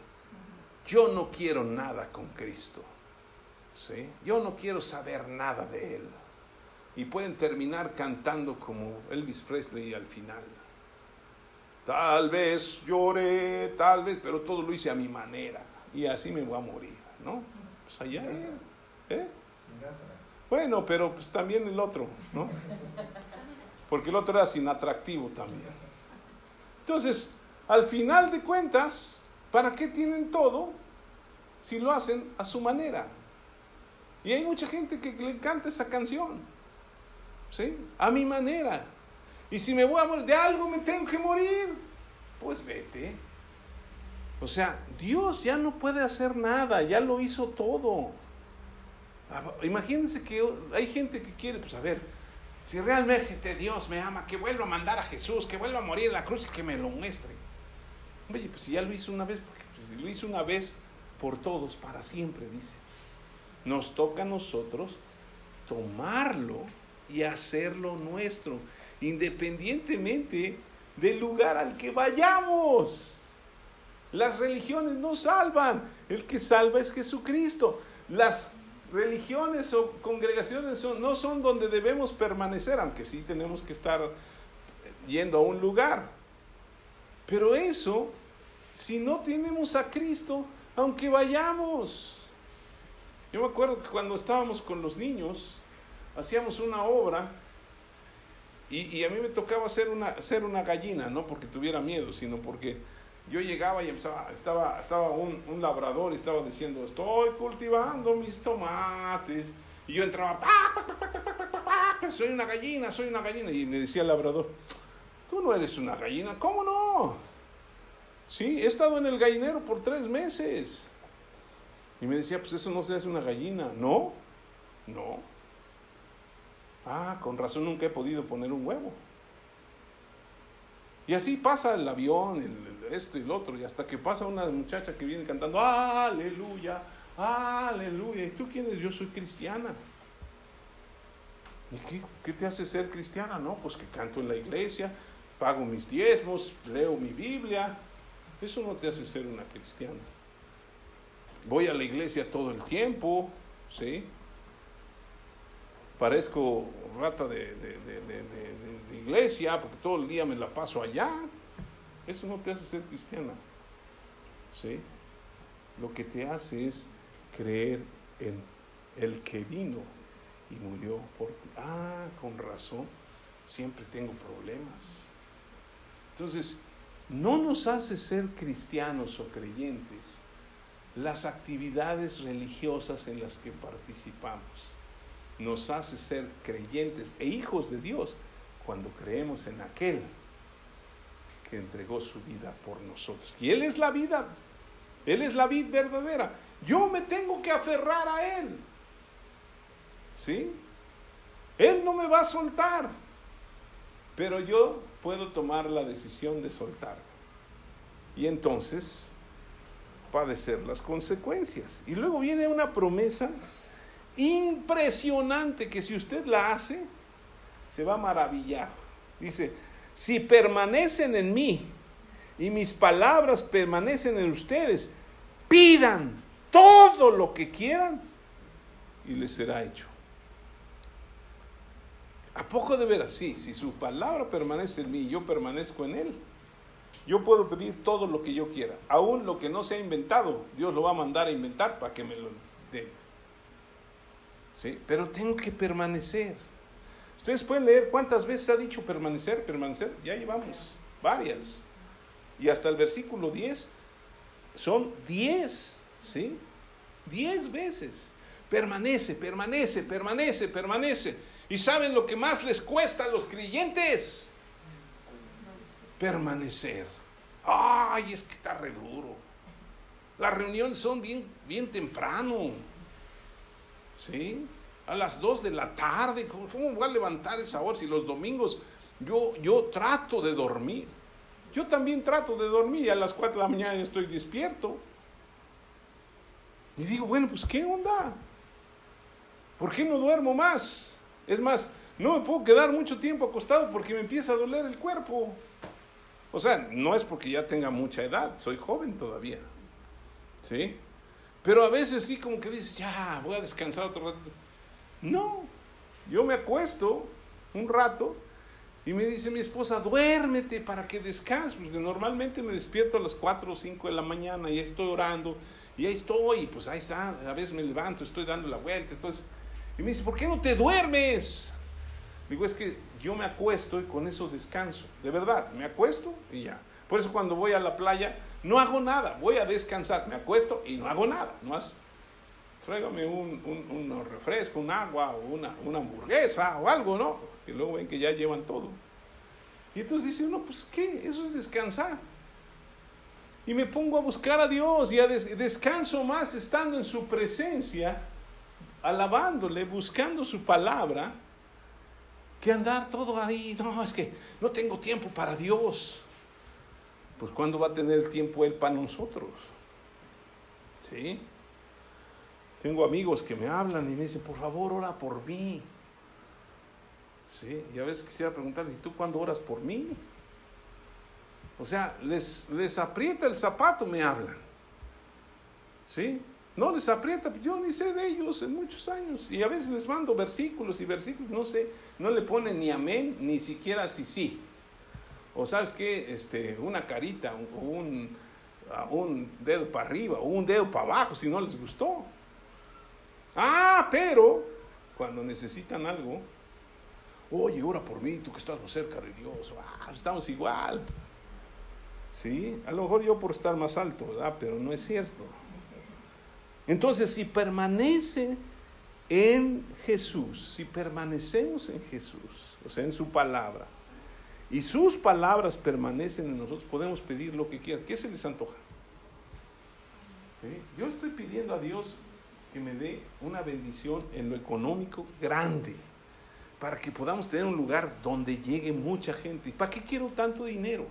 Yo no quiero nada con Cristo. ¿sí? Yo no quiero saber nada de Él y pueden terminar cantando como Elvis Presley al final. Tal vez lloré, tal vez, pero todo lo hice a mi manera y así me voy a morir, ¿no? Pues allá ¿eh? Bueno, pero pues también el otro, ¿no? Porque el otro era sin atractivo también. Entonces, al final de cuentas, ¿para qué tienen todo si lo hacen a su manera? Y hay mucha gente que le encanta esa canción. ¿Sí? A mi manera. Y si me voy a morir, de algo me tengo que morir, pues vete. O sea, Dios ya no puede hacer nada, ya lo hizo todo. Ah, imagínense que hay gente que quiere, pues a ver, si realmente Dios me ama, que vuelva a mandar a Jesús, que vuelva a morir en la cruz y que me lo muestre. Oye, pues si ya lo hizo una vez, pues, lo hizo una vez por todos, para siempre, dice. Nos toca a nosotros tomarlo y hacerlo nuestro, independientemente del lugar al que vayamos. Las religiones no salvan, el que salva es Jesucristo. Las religiones o congregaciones no son donde debemos permanecer, aunque sí tenemos que estar yendo a un lugar. Pero eso, si no tenemos a Cristo, aunque vayamos. Yo me acuerdo que cuando estábamos con los niños, hacíamos una obra y, a mí me tocaba hacer una, hacer una gallina, no porque tuviera miedo, sino porque yo llegaba y empezaba, estaba, estaba un, un, labrador y estaba diciendo, estoy cultivando mis tomates. Y yo entraba, soy una gallina, soy una gallina. Y me decía el labrador, tú no eres una gallina, ¿cómo no? Sí, he estado en el gallinero por tres meses. Y me decía, pues eso no se hace una gallina. No, no. Ah, con razón nunca he podido poner un huevo. Y así pasa el avión, el, esto y el otro, y hasta que pasa una muchacha que viene cantando, aleluya, aleluya. ¿Y tú quién eres? Yo soy cristiana. ¿Y qué, qué te hace ser cristiana? No, pues que canto en la iglesia, pago mis diezmos, leo mi Biblia. Eso no te hace ser una cristiana. Voy a la iglesia todo el tiempo, ¿sí? Parezco rata de, iglesia porque todo el día me la paso allá. Eso no te hace ser cristiana. ¿Sí? Lo que te hace es creer en el que vino y murió por ti. Ah, con razón, siempre tengo problemas. Entonces, no nos hace ser cristianos o creyentes las actividades religiosas en las que participamos. Nos hace ser creyentes e hijos de Dios cuando creemos en aquel que entregó su vida por nosotros. Y Él es la vida, Él es la vida verdadera. Yo me tengo que aferrar a Él. ¿Sí? Él no me va a soltar, pero yo puedo tomar la decisión de soltar. Y entonces padecer las consecuencias. Y luego viene una promesa impresionante que si usted la hace, se va a maravillar. Dice, si permanecen en mí y mis palabras permanecen en ustedes, pidan todo lo que quieran y les será hecho. ¿A poco de veras? Sí, si su palabra permanece en mí y yo permanezco en él, yo puedo pedir todo lo que yo quiera. Aún lo que no se ha inventado, Dios lo va a mandar a inventar para que me lo dé. ¿Sí? Pero tengo que permanecer. Ustedes pueden leer cuántas veces ha dicho permanecer, permanecer. Ya llevamos varias. Y hasta el versículo 10 son 10, ¿sí? 10 veces. Permanece, permanece, permanece, permanece. ¿Y saben lo que más les cuesta a los creyentes? Permanecer. Ay, es que está re duro. Las reuniones son bien, bien temprano. ¿Sí? a las 2 de la tarde. ¿Cómo, voy a levantar esa hora si los domingos yo, yo trato de dormir? Yo también trato de dormir y a las 4 de la mañana estoy despierto. Y digo, bueno, pues ¿qué onda? ¿Por qué no duermo más? Es más, no me puedo quedar mucho tiempo acostado porque me empieza a doler el cuerpo. O sea, no es porque ya tenga mucha edad, soy joven todavía. ¿Sí? Pero a veces sí como que dices, ya, voy a descansar otro rato. No, yo me acuesto un rato y me dice mi esposa, duérmete para que descanses, porque normalmente me despierto a las 4 o 5 de la mañana y estoy orando y ahí estoy, pues ahí está, a veces me levanto, estoy dando la vuelta, entonces, y me dice, ¿por qué no te duermes? Digo, es que yo me acuesto y con eso descanso, de verdad, me acuesto y ya. Por eso cuando voy a la playa no hago nada, voy a descansar, me acuesto y no hago nada, no hago tráigame un, un, refresco, un agua o una, una, hamburguesa o algo, ¿no? Y luego ven que ya llevan todo. Y entonces dice uno, pues ¿qué? Eso es descansar. y me pongo a buscar a Dios y a descanso más estando en su presencia, alabándole, buscando su palabra, que andar todo ahí. No, es que no tengo tiempo para Dios. Pues ¿cuándo va a tener tiempo Él para nosotros? ¿Sí? Tengo amigos que me hablan y me dicen, por favor, ora por mí. Sí, y a veces quisiera preguntarles, ¿y tú cuándo oras por mí? O sea, les, les aprieta el zapato, me hablan. ¿Sí? No les aprieta, yo ni sé de ellos en muchos años. Y a veces les mando versículos y versículos, no sé, no le ponen ni amén, ni siquiera sí, sí. O sabes qué, este, una carita, un, un dedo para arriba, o un dedo para abajo, si no les gustó. Ah, pero cuando necesitan algo, oye, ora por mí, tú que estás más cerca de Dios, ah, estamos igual. ¿sí? A lo mejor yo por estar más alto, ¿verdad? Pero no es cierto. Entonces, si permanece en Jesús, si permanecemos en Jesús, o sea, en su palabra, y sus palabras permanecen en nosotros, podemos pedir lo que quieran. ¿Qué se les antoja? Yo estoy pidiendo a Dios que me dé una bendición en lo económico grande, para que podamos tener un lugar donde llegue mucha gente. ¿Para qué quiero tanto dinero?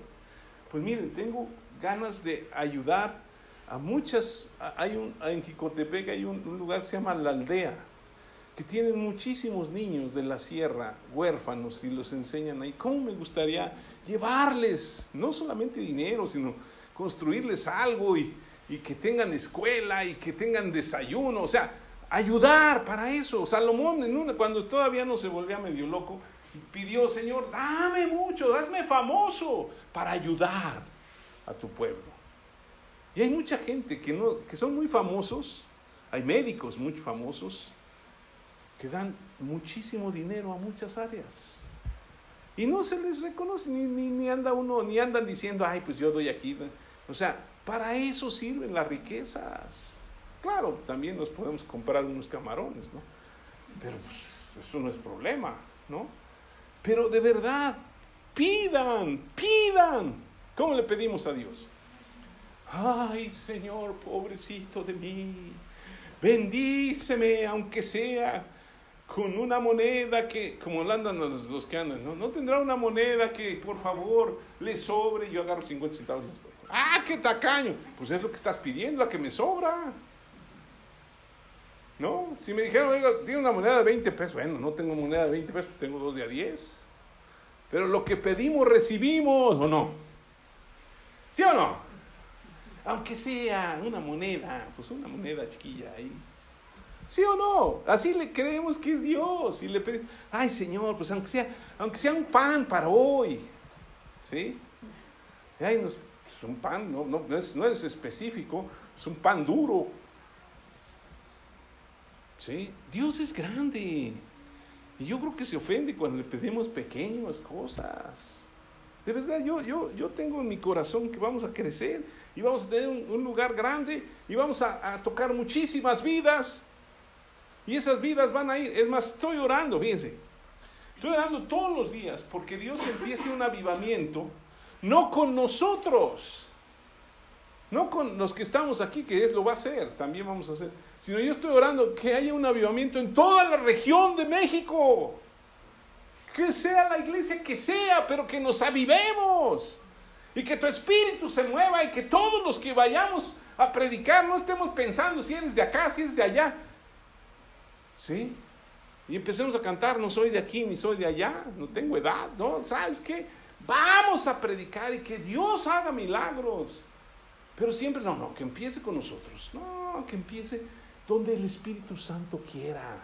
Pues miren, tengo ganas de ayudar a muchas, hay un, en Jicotepec hay un, lugar que se llama La Aldea, que tienen muchísimos niños de la sierra, huérfanos, y los enseñan ahí. ¿Cómo me gustaría llevarles, no solamente dinero, sino construirles algo y, y que tengan escuela y que tengan desayuno? O sea, ayudar para eso. Salomón, en una, cuando todavía no se volvía medio loco, pidió, Señor, dame mucho, hazme famoso para ayudar a tu pueblo. Y hay mucha gente que, no, que son muy famosos, hay médicos muy famosos, que dan muchísimo dinero a muchas áreas. Y no se les reconoce, ni, ni, anda uno, ni andan diciendo, ay, pues yo doy aquí. O sea, para eso sirven las riquezas. Claro, también nos podemos comprar unos camarones, ¿no? Pero pues, eso no es problema, ¿no? Pero de verdad, pidan, pidan. ¿Cómo le pedimos a Dios? Ay, Señor, pobrecito de mí, bendíceme, aunque sea con una moneda que, como andan los, que andan, ¿no? ¿no? tendrá una moneda que, por favor, le sobre, yo agarro 50 centavos. ¡Ah, qué tacaño! Pues es lo que estás pidiendo, la que me sobra. ¿No? Si me dijeron, oiga, tiene una moneda de 20 pesos, bueno, no tengo moneda de 20 pesos, tengo dos de a 10. Pero lo que pedimos recibimos, ¿o no? ¿Sí o no? Aunque sea una moneda, pues una moneda chiquilla ahí. ¿Sí o no? Así le creemos que es Dios. Y le pedimos, ay Señor, pues aunque sea, aunque sea un pan para hoy. ¿Sí? Ay, no, un pan, no, no, es, no es específico, es un pan duro. ¿Sí? Dios es grande. Y yo creo que se ofende cuando le pedimos pequeñas cosas. De verdad, yo, yo, yo tengo en mi corazón que vamos a crecer y vamos a tener un, lugar grande y vamos a, tocar muchísimas vidas. Y esas vidas van a ir. Es más, estoy orando, fíjense. Estoy orando todos los días porque Dios empiece un avivamiento, no con nosotros, no con los que estamos aquí, que es lo va a hacer, también vamos a hacer sino yo estoy orando que haya un avivamiento en toda la región de México. Que sea la iglesia que sea, pero que nos avivemos. Y que tu espíritu se mueva y que todos los que vayamos a predicar no estemos pensando si eres de acá, si eres de allá. ¿Sí? Y empecemos a cantar, no soy de aquí ni soy de allá, no tengo edad, ¿no? ¿Sabes qué? Vamos a predicar y que Dios haga milagros. Pero siempre, no, no, que empiece con nosotros. No, que empiece donde el Espíritu Santo quiera.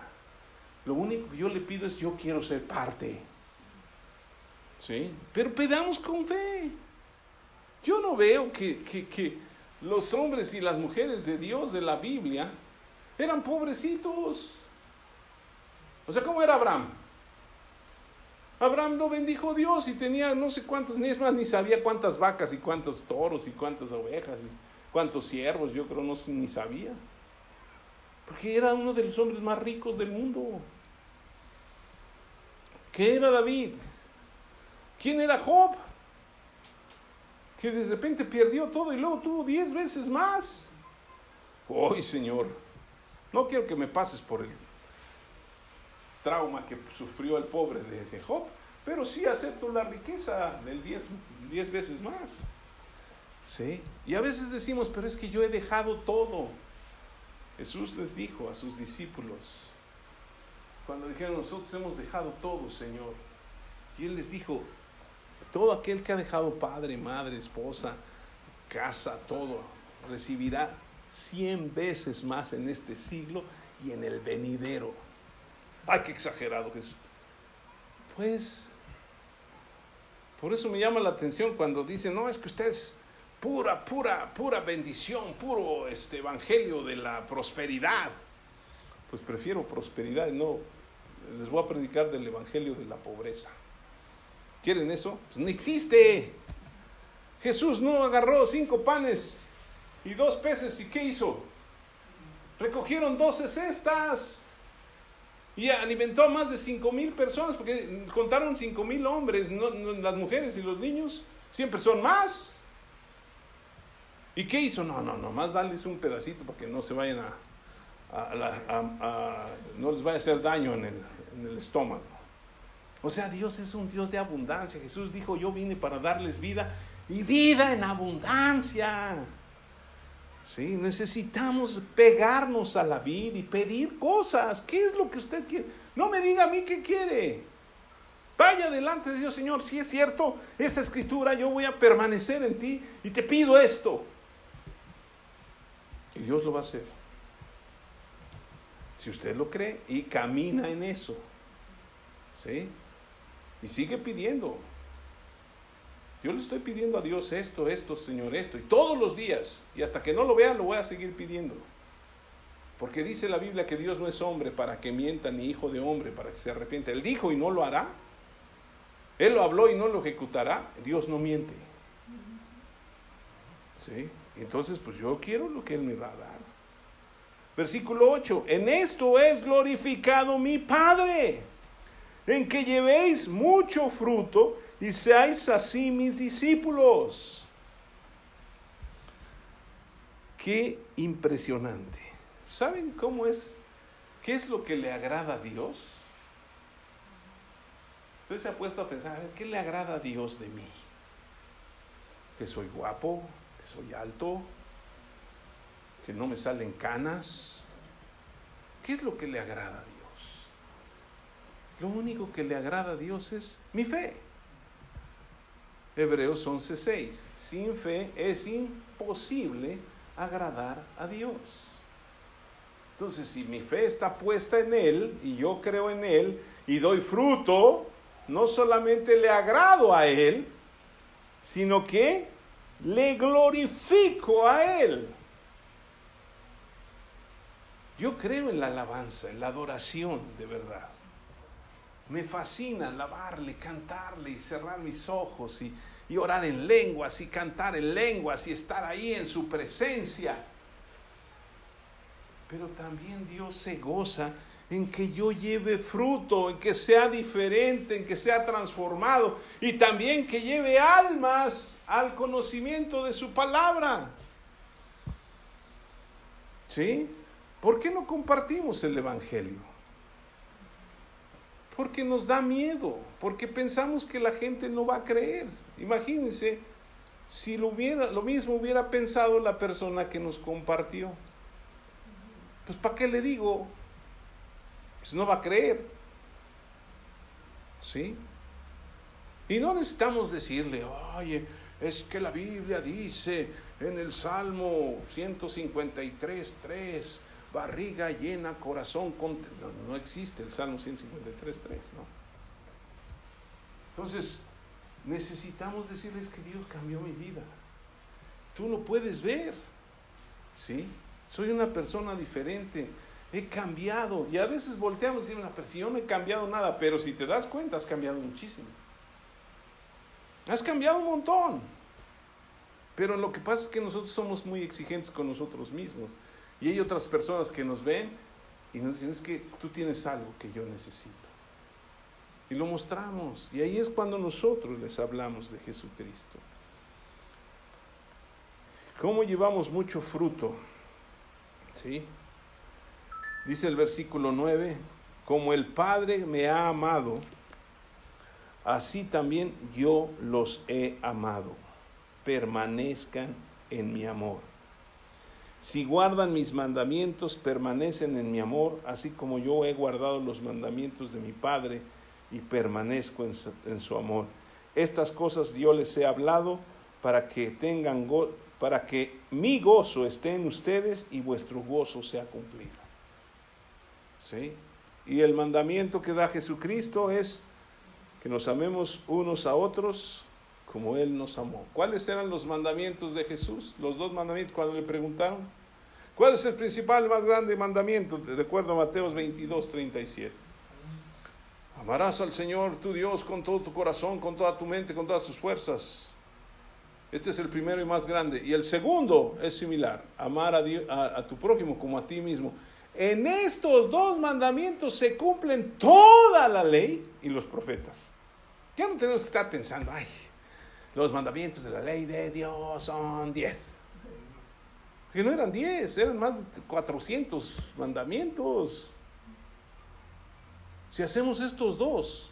Lo único que yo le pido es yo quiero ser parte. ¿Sí? Pero pedamos con fe. Yo no veo que, que, los hombres y las mujeres de Dios de la Biblia eran pobrecitos. O sea, ¿cómo era Abraham? Abraham lo bendijo Dios y tenía no sé cuántas, ni es más, ni sabía cuántas vacas y cuántos toros y cuántas ovejas y cuántos siervos, yo creo no ni sabía. Porque era uno de los hombres más ricos del mundo. ¿Qué era David? ¿Quién era Job? que de repente perdió todo y luego tuvo diez veces más. Hoy, Señor, no quiero que me pases por el trauma que sufrió el pobre de, Job, pero sí acepto la riqueza del diez, diez veces más. ¿Sí? Y a veces decimos, pero es que yo he dejado todo. Jesús les dijo a sus discípulos, cuando dijeron, nosotros hemos dejado todo, Señor. Y Él les dijo, todo aquel que ha dejado padre, madre, esposa, casa, todo, recibirá cien veces más en este siglo y en el venidero. Ay, qué exagerado Jesús. Pues, por eso me llama la atención cuando dicen, no, es que ustedes pura, pura, pura bendición, puro este evangelio de la prosperidad. Pues prefiero prosperidad, no, les voy a predicar del evangelio de la pobreza. ¿Quieren eso? Pues no existe. Jesús no agarró cinco panes y dos peces y ¿qué hizo? Recogieron doce cestas y alimentó a más de cinco mil personas porque contaron cinco mil hombres, las mujeres y los niños siempre son más. ¿Y qué hizo? No, no, no, más darles un pedacito para que no se vayan a, no les vaya a hacer daño en el, en el estómago. O sea, Dios es un Dios de abundancia. Jesús dijo, yo vine para darles vida y vida en abundancia. Sí, necesitamos pegarnos a la vida y pedir cosas. ¿Qué es lo que usted quiere? No me diga a mí qué quiere. Vaya delante de Dios, Señor, si es cierto esa escritura, yo voy a permanecer en ti y te pido esto. Y Dios lo va a hacer. Si usted lo cree y camina en eso. ¿Sí? Y sigue pidiendo. Yo le estoy pidiendo a Dios esto, esto, Señor, esto. Y todos los días. Y hasta que no lo vea, lo voy a seguir pidiendo. Porque dice la Biblia que Dios no es hombre para que mienta, ni hijo de hombre para que se arrepienta. Él dijo y no lo hará. Él lo habló y no lo ejecutará. Dios no miente. ¿Sí? Entonces, pues yo quiero lo que Él me va a dar. Versículo 8. En esto es glorificado mi Padre, en que llevéis mucho fruto y seáis así mis discípulos. Qué impresionante. ¿Saben cómo es? ¿Qué es lo que le agrada a Dios? Usted se ha puesto a pensar, ¿qué le agrada a Dios de mí? Que soy guapo, soy alto, que no me salen canas. ¿Qué es lo que le agrada a Dios? Lo único que le agrada a Dios es mi fe. Hebreos 11:6. Sin fe es imposible agradar a Dios. Entonces, si mi fe está puesta en Él y yo creo en Él y doy fruto, no solamente le agrado a Él, sino que le glorifico a Él. Yo creo en la alabanza, en la adoración de verdad. Me fascina alabarle, cantarle y cerrar mis ojos y, y orar en lenguas y cantar en lenguas y estar ahí en su presencia. Pero también Dios se goza en que yo lleve fruto, en que sea diferente, en que sea transformado y también que lleve almas al conocimiento de su palabra. ¿Sí? ¿Por qué no compartimos el Evangelio? Porque nos da miedo, porque pensamos que la gente no va a creer. Imagínense si lo, hubiera, lo mismo hubiera pensado la persona que nos compartió. Pues ¿para qué le digo? pues no va a creer. ¿Sí? Y no necesitamos decirle, oye, es que la Biblia dice en el Salmo 153, 3, barriga llena, corazón contento. No, existe el Salmo 153, 3, ¿no? Entonces, necesitamos decirles que Dios cambió mi vida. Tú lo puedes ver, ¿sí? Soy una persona diferente he cambiado. Y a veces volteamos y decimos, pero si yo no he cambiado nada, pero si te das cuenta, has cambiado muchísimo. Has cambiado un montón. Pero lo que pasa es que nosotros somos muy exigentes con nosotros mismos. Y hay otras personas que nos ven y nos dicen, es que tú tienes algo que yo necesito. Y lo mostramos. Y ahí es cuando nosotros les hablamos de Jesucristo. ¿Cómo llevamos mucho fruto? ¿Sí? Dice el versículo 9, como el Padre me ha amado, así también yo los he amado. Permanezcan en mi amor. Si guardan mis mandamientos, permanecen en mi amor, así como yo he guardado los mandamientos de mi Padre y permanezco en su, amor. Estas cosas yo les he hablado para que tengan para que mi gozo esté en ustedes y vuestro gozo sea cumplido. ¿Sí? Y el mandamiento que da Jesucristo es que nos amemos unos a otros como Él nos amó. ¿Cuáles eran los mandamientos de Jesús? Los dos mandamientos cuando le preguntaron. ¿Cuál es el principal, más grande mandamiento? De acuerdo a Mateos 22, 37. Amarás al Señor tu Dios con todo tu corazón, con toda tu mente, con todas tus fuerzas. Este es el primero y más grande. Y el segundo es similar, amar a, a tu prójimo como a ti mismo. En estos dos mandamientos se cumplen toda la ley y los profetas. Ya no tenemos que estar pensando, ay, los mandamientos de la ley de Dios son diez. Que no eran diez, eran más de 400 mandamientos. Si hacemos estos dos,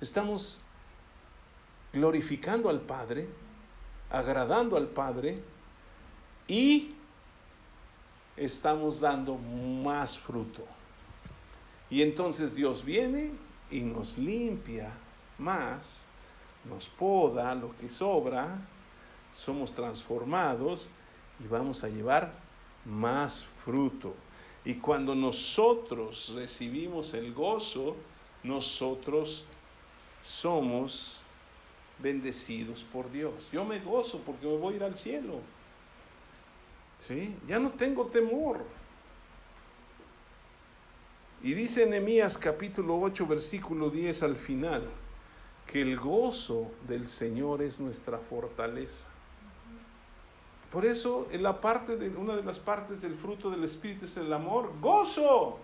estamos glorificando al Padre, agradando al Padre y estamos dando más fruto. Y entonces Dios viene y nos limpia más, nos poda lo que sobra, somos transformados y vamos a llevar más fruto. Y cuando nosotros recibimos el gozo, nosotros somos bendecidos por Dios. Yo me gozo porque me voy a ir al cielo. ¿Sí? Ya no tengo temor. Y dice Nehemías capítulo 8 versículo 10 al final que el gozo del Señor es nuestra fortaleza. Por eso en la parte de una de las partes del fruto del espíritu es el amor, gozo.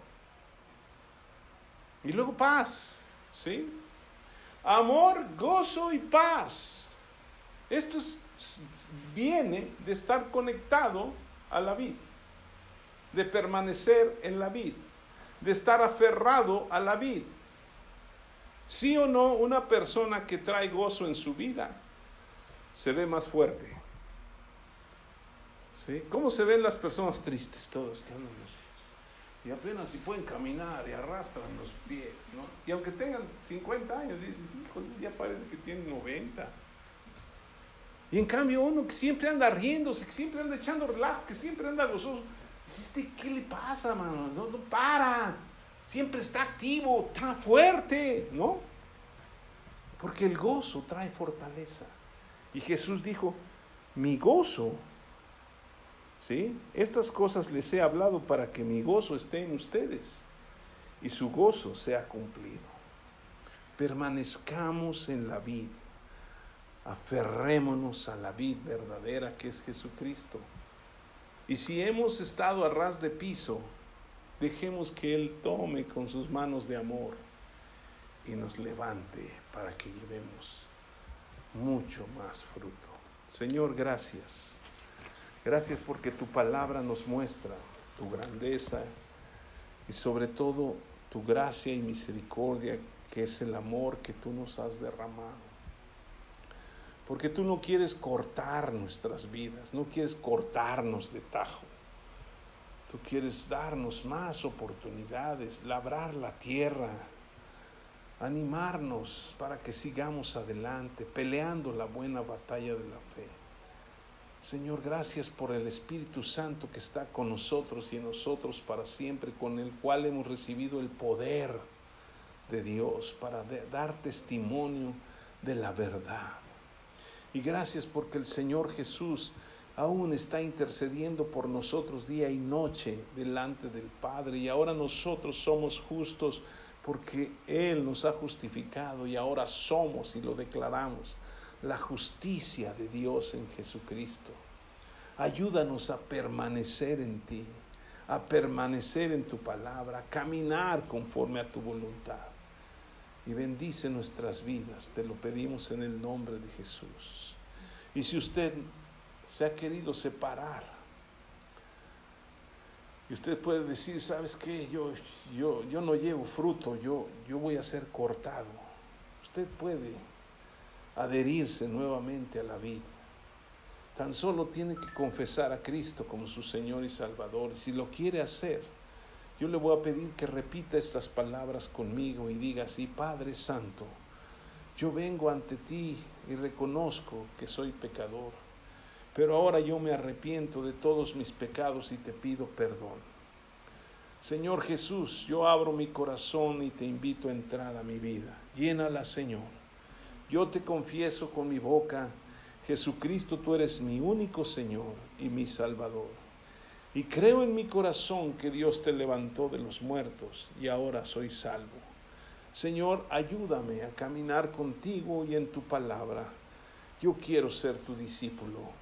Y luego paz, ¿sí? Amor, gozo y paz. Esto viene de estar conectado a la vida, de permanecer en la vida, de estar aferrado a la vida. Sí o no, una persona que trae gozo en su vida se ve más fuerte. ¿Sí? ¿Cómo se ven las personas tristes? Todos que andan así. Y apenas si pueden caminar y arrastran los pies, ¿no? Y aunque tengan 50 años, dices, híjole, ya parece que tienen 90. Y en cambio uno que siempre anda riéndose, que siempre anda echando relajo, que siempre anda gozoso, ¿este qué le pasa, mano? No, no para. Siempre está activo, está fuerte, ¿no? Porque el gozo trae fortaleza. Y Jesús dijo, mi gozo, ¿sí? Estas cosas les he hablado para que mi gozo esté en ustedes y su gozo sea cumplido. Permanezcamos en la vida aferrémonos a la vida verdadera que es Jesucristo. Y si hemos estado a ras de piso, dejemos que Él tome con sus manos de amor y nos levante para que llevemos mucho más fruto. Señor, gracias. Gracias porque tu palabra nos muestra tu grandeza y sobre todo tu gracia y misericordia, que es el amor que tú nos has derramado. Porque tú no quieres cortar nuestras vidas, no quieres cortarnos de tajo. Tú quieres darnos más oportunidades, labrar la tierra, animarnos para que sigamos adelante, peleando la buena batalla de la fe. Señor, gracias por el Espíritu Santo que está con nosotros y en nosotros para siempre, con el cual hemos recibido el poder de Dios para dar testimonio de la verdad. Y gracias porque el Señor Jesús aún está intercediendo por nosotros día y noche delante del Padre. Y ahora nosotros somos justos porque Él nos ha justificado y ahora somos y lo declaramos la justicia de Dios en Jesucristo. Ayúdanos a permanecer en ti, a permanecer en tu palabra, a caminar conforme a tu voluntad y bendice nuestras vidas. Te lo pedimos en el nombre de Jesús. Y si usted se ha querido separar. Y usted puede decir, ¿sabes qué? Yo, yo, yo no llevo fruto, yo, yo voy a ser cortado. Usted puede adherirse nuevamente a la vida. Tan solo tiene que confesar a Cristo como su Señor y Salvador. Y si lo quiere hacer, yo le voy a pedir que repita estas palabras conmigo y diga así, Padre Santo, yo vengo ante ti y reconozco que soy pecador, pero ahora yo me arrepiento de todos mis pecados y te pido perdón. Señor Jesús, yo abro mi corazón y te invito a entrar a mi vida. Llénala, Señor. Yo te confieso con mi boca, Jesucristo, tú eres mi único Señor y mi Salvador. Y creo en mi corazón que Dios te levantó de los muertos y ahora soy salvo. Señor, ayúdame a caminar contigo y en tu palabra. Yo quiero ser tu discípulo.